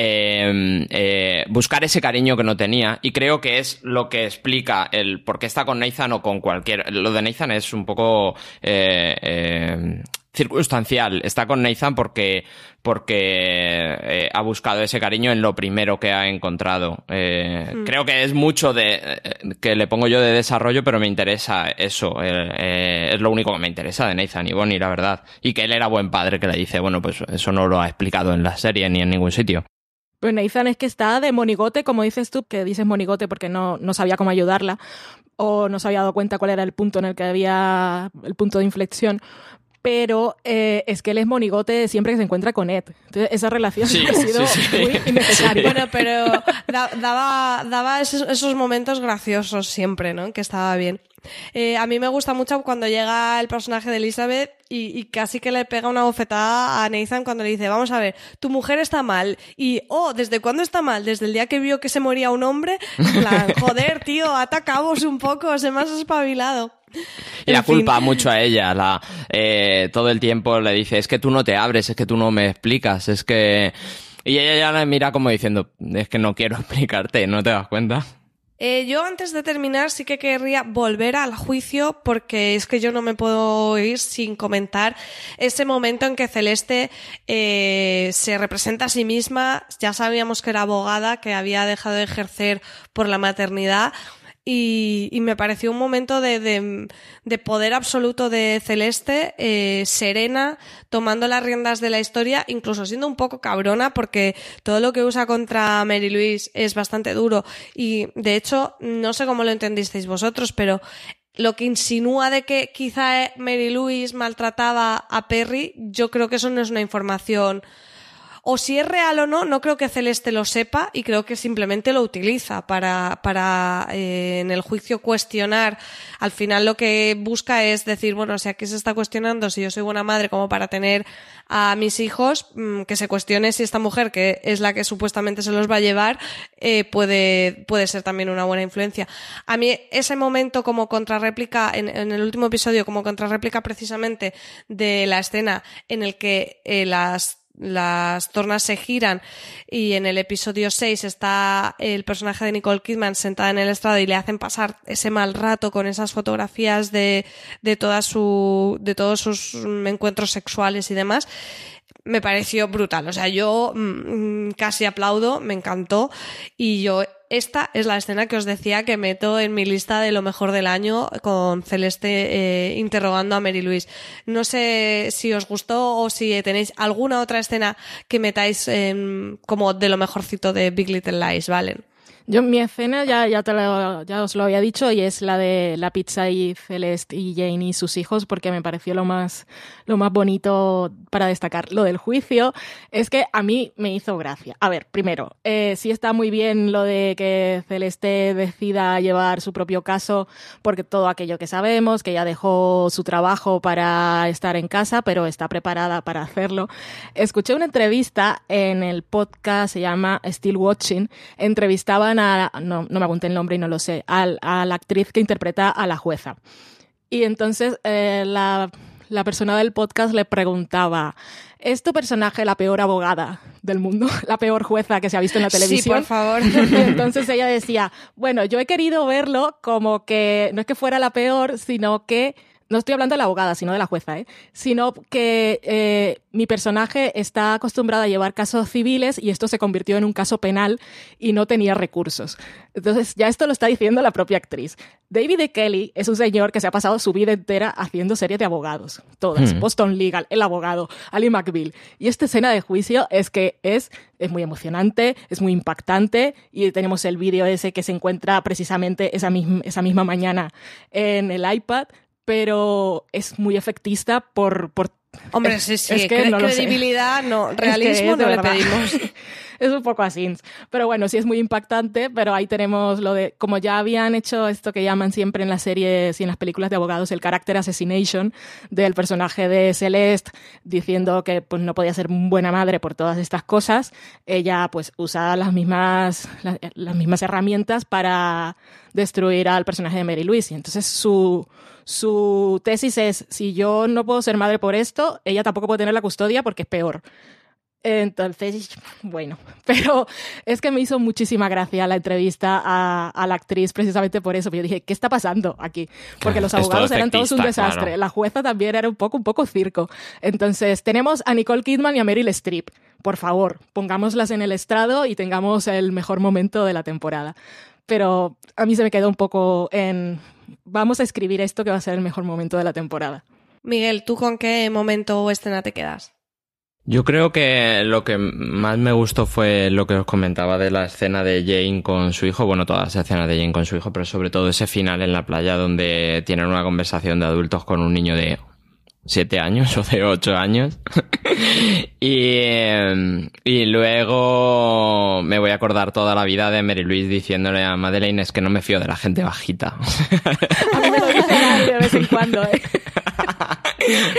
buscar ese cariño que no tenía. Y creo que es lo que explica el por qué está con Nathan o con cualquier. Lo de Nathan es un poco circunstancial. Está con Nathan porque, porque eh, ha buscado ese cariño en lo primero que ha encontrado. Eh, hmm. Creo que es mucho de eh, que le pongo yo de desarrollo, pero me interesa eso. es lo único que me interesa de Nathan y Bonnie, la verdad. Y que él era buen padre, que le dice, bueno, pues eso no lo ha explicado en la serie ni en ningún sitio. Pues Nathan es que está de monigote, como dices tú, que dices monigote porque no, no sabía cómo ayudarla o no se había dado cuenta cuál era el punto en el que había el punto de inflexión pero eh, es que él es monigote siempre que se encuentra con Ed. Entonces, esa relación ha sido muy innecesaria. Bueno, pero daba, daba esos, momentos graciosos siempre, ¿no? Que estaba bien. Eh, a mí me gusta mucho cuando llega el personaje de Elizabeth y, y, casi que le pega una bofetada a Nathan cuando le dice, vamos a ver, tu mujer está mal. Y, oh, ¿desde cuándo está mal? Desde el día que vio que se moría un hombre. En plan, joder, tío, atacamos un poco, se me has espabilado. Y la culpa mucho a ella. La, eh, todo el tiempo le dice, es que tú no te abres, es que tú no me explicas, es que... Y ella ya la mira como diciendo, es que no quiero explicarte, ¿no te das cuenta? Eh, yo antes de terminar sí que querría volver al juicio porque es que yo no me puedo ir sin comentar ese momento en que Celeste eh, se representa a sí misma. Ya sabíamos que era abogada, que había dejado de ejercer por la maternidad y, y, me pareció un momento de, de, de poder absoluto de Celeste, eh, serena, tomando las riendas de la historia, incluso siendo un poco cabrona, porque todo lo que usa contra Mary Louise es bastante duro. Y de hecho, no sé cómo lo entendisteis vosotros, pero lo que insinúa de que quizá Mary Louise maltrataba a Perry, yo creo que eso no es una información o si es real o no, no creo que Celeste lo sepa y creo que simplemente lo utiliza para, para eh, en el juicio cuestionar. Al final lo que busca es decir, bueno, si aquí se está cuestionando si yo soy buena madre como para tener a mis hijos, mm, que se cuestione si esta mujer, que es la que supuestamente se los va a llevar, eh, puede, puede ser también una buena influencia. A mí ese momento como contrarréplica, en, en el último episodio, como contrarréplica precisamente de la escena en el que eh, las las tornas se giran y en el episodio 6 está el personaje de Nicole Kidman sentada en el estrado y le hacen pasar ese mal rato con esas fotografías de, de toda su, de todos sus encuentros sexuales y demás me pareció brutal. O sea, yo mm, casi aplaudo, me encantó y yo esta es la escena que os decía que meto en mi lista de lo mejor del año con Celeste eh, interrogando a Mary Louise. No sé si os gustó o si tenéis alguna otra escena que metáis como de lo mejorcito de Big Little Lies, ¿vale? Yo mi escena ya, te ya os lo había dicho y es la de la pizza y Celeste y Jane y sus hijos porque me pareció lo más, lo más bonito para destacar. Lo del juicio es que a mí me hizo gracia. A ver, primero, eh, sí está muy bien lo de que Celeste decida llevar su propio caso porque todo aquello que sabemos, que ella dejó su trabajo para estar en casa, pero está preparada para hacerlo. Escuché una entrevista en el podcast, se llama Still Watching, entrevistaba no, me apunté el nombre y no lo sé, a, la actriz que interpreta a la jueza. Y entonces eh, la, persona del podcast le preguntaba, ¿es tu personaje la peor abogada del mundo? ¿La peor jueza que se ha visto en la televisión? Sí, por favor. Entonces ella decía, bueno, yo he querido verlo como que no es que fuera la peor, sino que no estoy hablando de la abogada, sino de la jueza, ¿eh? sino que eh, mi personaje está acostumbrado a llevar casos civiles y esto se convirtió en un caso penal y no tenía recursos. Entonces, ya esto lo está diciendo la propia actriz. David e. Kelly es un señor que se ha pasado su vida entera haciendo series de abogados, todas, hmm. Boston Legal, El abogado, Ali McBeal. Y esta escena de juicio es que es, es muy emocionante, es muy impactante y tenemos el vídeo ese que se encuentra precisamente esa misma, esa misma mañana en el iPad pero es muy efectista por... por Hombre, sí, sí, es que credibilidad, no, realismo no le pedimos. es un poco así. Pero bueno, sí es muy impactante, pero ahí tenemos lo de, como ya habían hecho esto que llaman siempre en las series y en las películas de abogados, el character assassination del personaje de Celeste, diciendo que pues no podía ser buena madre por todas estas cosas, ella pues usa las mismas, las, las mismas herramientas para destruir al personaje de Mary Louise. Y entonces su, su tesis es, si yo no puedo ser madre por esto, ella tampoco puede tener la custodia porque es peor. Entonces, bueno, pero es que me hizo muchísima gracia la entrevista a, a la actriz precisamente por eso. Yo dije, ¿qué está pasando aquí? Porque los abogados eran todos un desastre. claro. La jueza también era un poco, un poco circo. Entonces, tenemos a Nicole Kidman y a Meryl Streep. Por favor, pongámoslas en el estrado y tengamos el mejor momento de la temporada. Pero a mí se me quedó un poco en, vamos a escribir esto que va a ser el mejor momento de la temporada. Miguel, ¿tú con qué momento o escena te quedas? Yo creo que lo que más me gustó fue lo que os comentaba de la escena de Jane con su hijo, bueno, todas las escenas de Jane con su hijo, pero sobre todo ese final en la playa donde tienen una conversación de adultos con un niño de siete años o de ocho años. y, eh, y luego me voy a acordar toda la vida de Mary Louise diciéndole a Madeleine es que no me fío de la gente bajita. A mí me lo dice Gary de vez en cuando, ¿eh?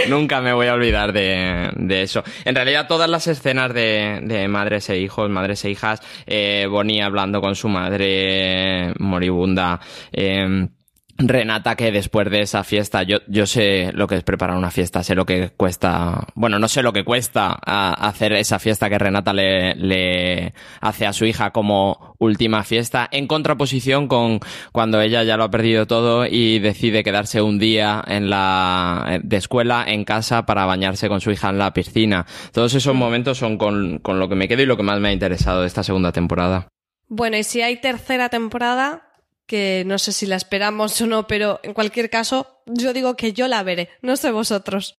Nunca me voy a olvidar de, de eso. En realidad, todas las escenas de, de madres e hijos, madres e hijas, eh, Bonnie hablando con su madre moribunda, eh, Renata que después de esa fiesta, yo, yo sé lo que es preparar una fiesta, sé lo que cuesta, bueno, no sé lo que cuesta a- hacer esa fiesta que Renata le, le hace a su hija como última fiesta, en contraposición con cuando ella ya lo ha perdido todo y decide quedarse un día en la, de escuela en casa para bañarse con su hija en la piscina. Todos esos momentos son con, con lo que me quedo y lo que más me ha interesado de esta segunda temporada. Bueno, y si hay tercera temporada, que no sé si la esperamos o no, pero en cualquier caso, yo digo que yo la veré, no sé vosotros.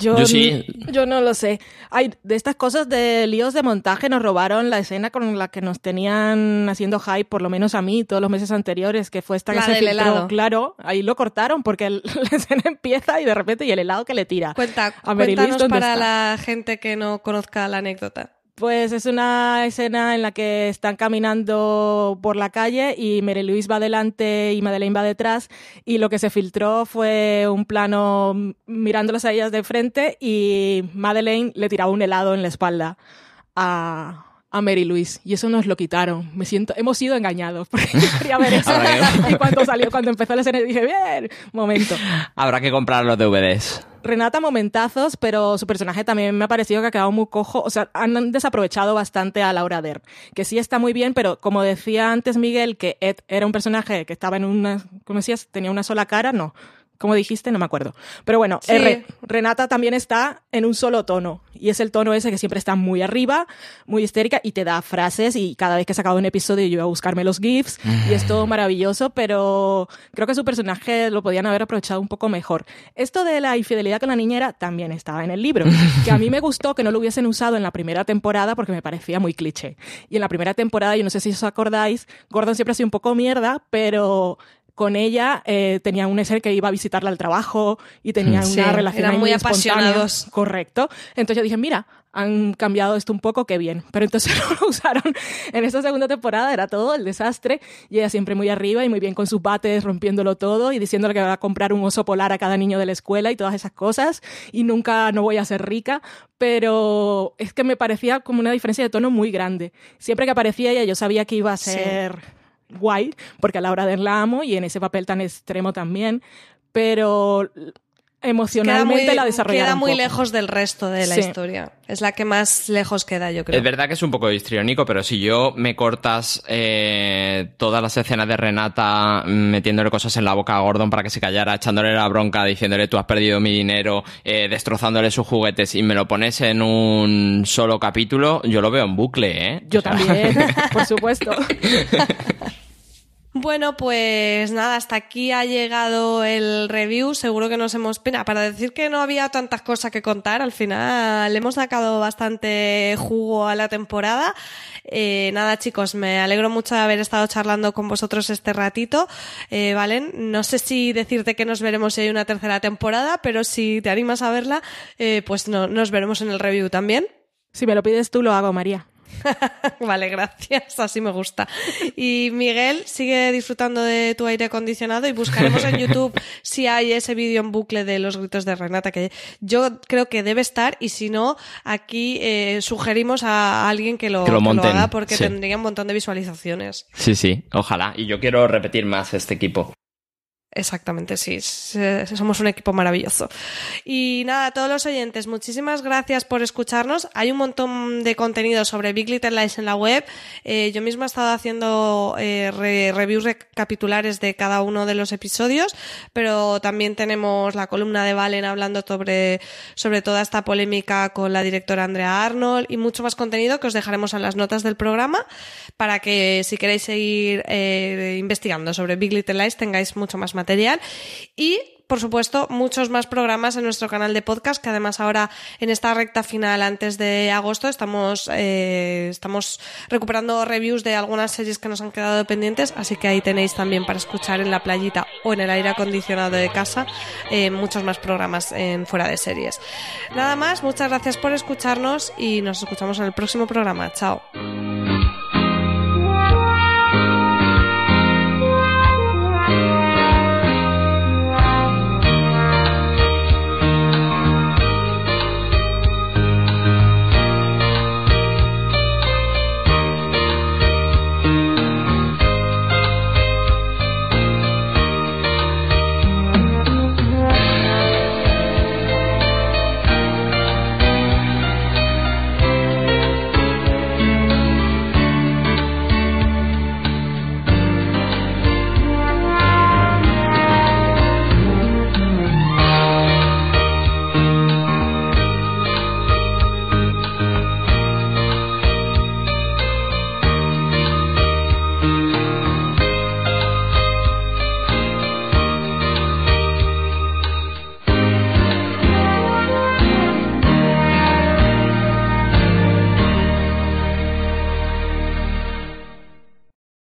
Yo, Yo sí. yo no lo sé. Hay de estas cosas de líos de montaje, nos robaron la escena con la que nos tenían haciendo hype, por lo menos a mí, todos los meses anteriores, que fue esta que La se del filtró. helado. Claro, ahí lo cortaron porque el- la escena empieza y de repente y el helado que le tira. Cuenta, A cuéntanos ¿dónde para está? la gente que no conozca la anécdota. Pues es una escena en la que están caminando por la calle y Mary Louise va delante y Madeleine va detrás y lo que se filtró fue un plano mirándolas a ellas de frente y Madeleine le tiraba un helado en la espalda a, a Mary Louise y eso nos lo quitaron. Me siento, hemos sido engañados porque quería ver eso y cuando salió, cuando empezó la escena dije, bien, momento. Habrá que comprar los DVDs. Renata momentazos, pero su personaje también me ha parecido que ha quedado muy cojo. O sea, han desaprovechado bastante a Laura Dern, que sí está muy bien, pero como decía antes Miguel, que Ed era un personaje que estaba en una, ¿cómo decías? Tenía una sola cara, no. Como dijiste, no me acuerdo. Pero bueno, Sí. R- Renata también está en un solo tono. Y es el tono ese que siempre está muy arriba, muy histérica, y te da frases. Y cada vez que he sacado un episodio yo iba a buscarme los GIFs. Y es todo maravilloso, pero creo que su personaje lo podían haber aprovechado un poco mejor. Esto de la infidelidad con la niñera también estaba en el libro. Que a mí me gustó que no lo hubiesen usado en la primera temporada porque me parecía muy cliché. Y en la primera temporada, yo no sé si os acordáis, Gordon siempre ha sido un poco mierda, pero con ella eh, tenía un ser que iba a visitarla al trabajo y tenían Sí, una relación eran muy apasionados. Correcto. Entonces yo dije, mira, han cambiado esto un poco, qué bien. Pero entonces no lo usaron en esta segunda temporada, era todo el desastre. Y ella siempre muy arriba y muy bien con sus bates, rompiéndolo todo y diciéndole que va a comprar un oso polar a cada niño de la escuela y todas esas cosas. Y nunca no voy a ser rica. Pero es que me parecía como una diferencia de tono muy grande. Siempre que aparecía ella, yo sabía que iba a Sí. Guay, porque a Laura Dern la amo y en ese papel tan extremo también. Pero Queda emocionalmente muy, la desarrollaron queda muy poco. lejos del resto de la Sí. historia. Es la que más lejos queda, yo creo. Es verdad que es un poco histriónico, pero si yo me cortas eh, todas las escenas de Renata metiéndole cosas en la boca a Gordon para que se callara, echándole la bronca, diciéndole tú has perdido mi dinero, eh, destrozándole sus juguetes y me lo pones en un solo capítulo, yo lo veo en bucle, ¿eh? Yo O sea, también, por supuesto. Bueno, pues nada, hasta aquí ha llegado el review. Seguro que nos hemos pena para decir que no había tantas cosas que contar. Al final le hemos sacado bastante jugo a la temporada. Eh, nada, chicos, me alegro mucho de haber estado charlando con vosotros este ratito. Eh, Valen, no sé si decirte que nos veremos si hay una tercera temporada, pero si te animas a verla, eh, pues no, nos veremos en el review también. Si me lo pides tú, lo hago, María. vale, gracias. Así me gusta. Y Miguel, sigue disfrutando de tu aire acondicionado y buscaremos en YouTube si hay ese vídeo en bucle de los gritos de Renata, que yo creo que debe estar y si no, aquí eh, sugerimos a alguien que lo, Que lo monten, haga porque sí. tendría un montón de visualizaciones. Sí, sí, ojalá. Y yo quiero repetir más este equipo. Exactamente, sí. Somos un equipo maravilloso. Y nada, a todos los oyentes, muchísimas gracias por escucharnos. Hay un montón de contenido sobre Big Little Lies en la web. Eh, yo misma he estado haciendo eh, re- reviews recapitulares de cada uno de los episodios, pero también tenemos la columna de Valen hablando sobre, sobre toda esta polémica con la directora Andrea Arnold y mucho más contenido que os dejaremos en las notas del programa para que si queréis seguir eh, investigando sobre Big Little Lies tengáis mucho más material y por supuesto, muchos más programas en nuestro canal de podcast, que además ahora en esta recta final antes de agosto estamos, eh, estamos recuperando reviews de algunas series que nos han quedado pendientes, así que ahí tenéis también para escuchar en la playita o en el aire acondicionado de casa eh, muchos más programas en fuera de series. Nada más, muchas gracias por escucharnos y nos escuchamos en el próximo programa. Chao.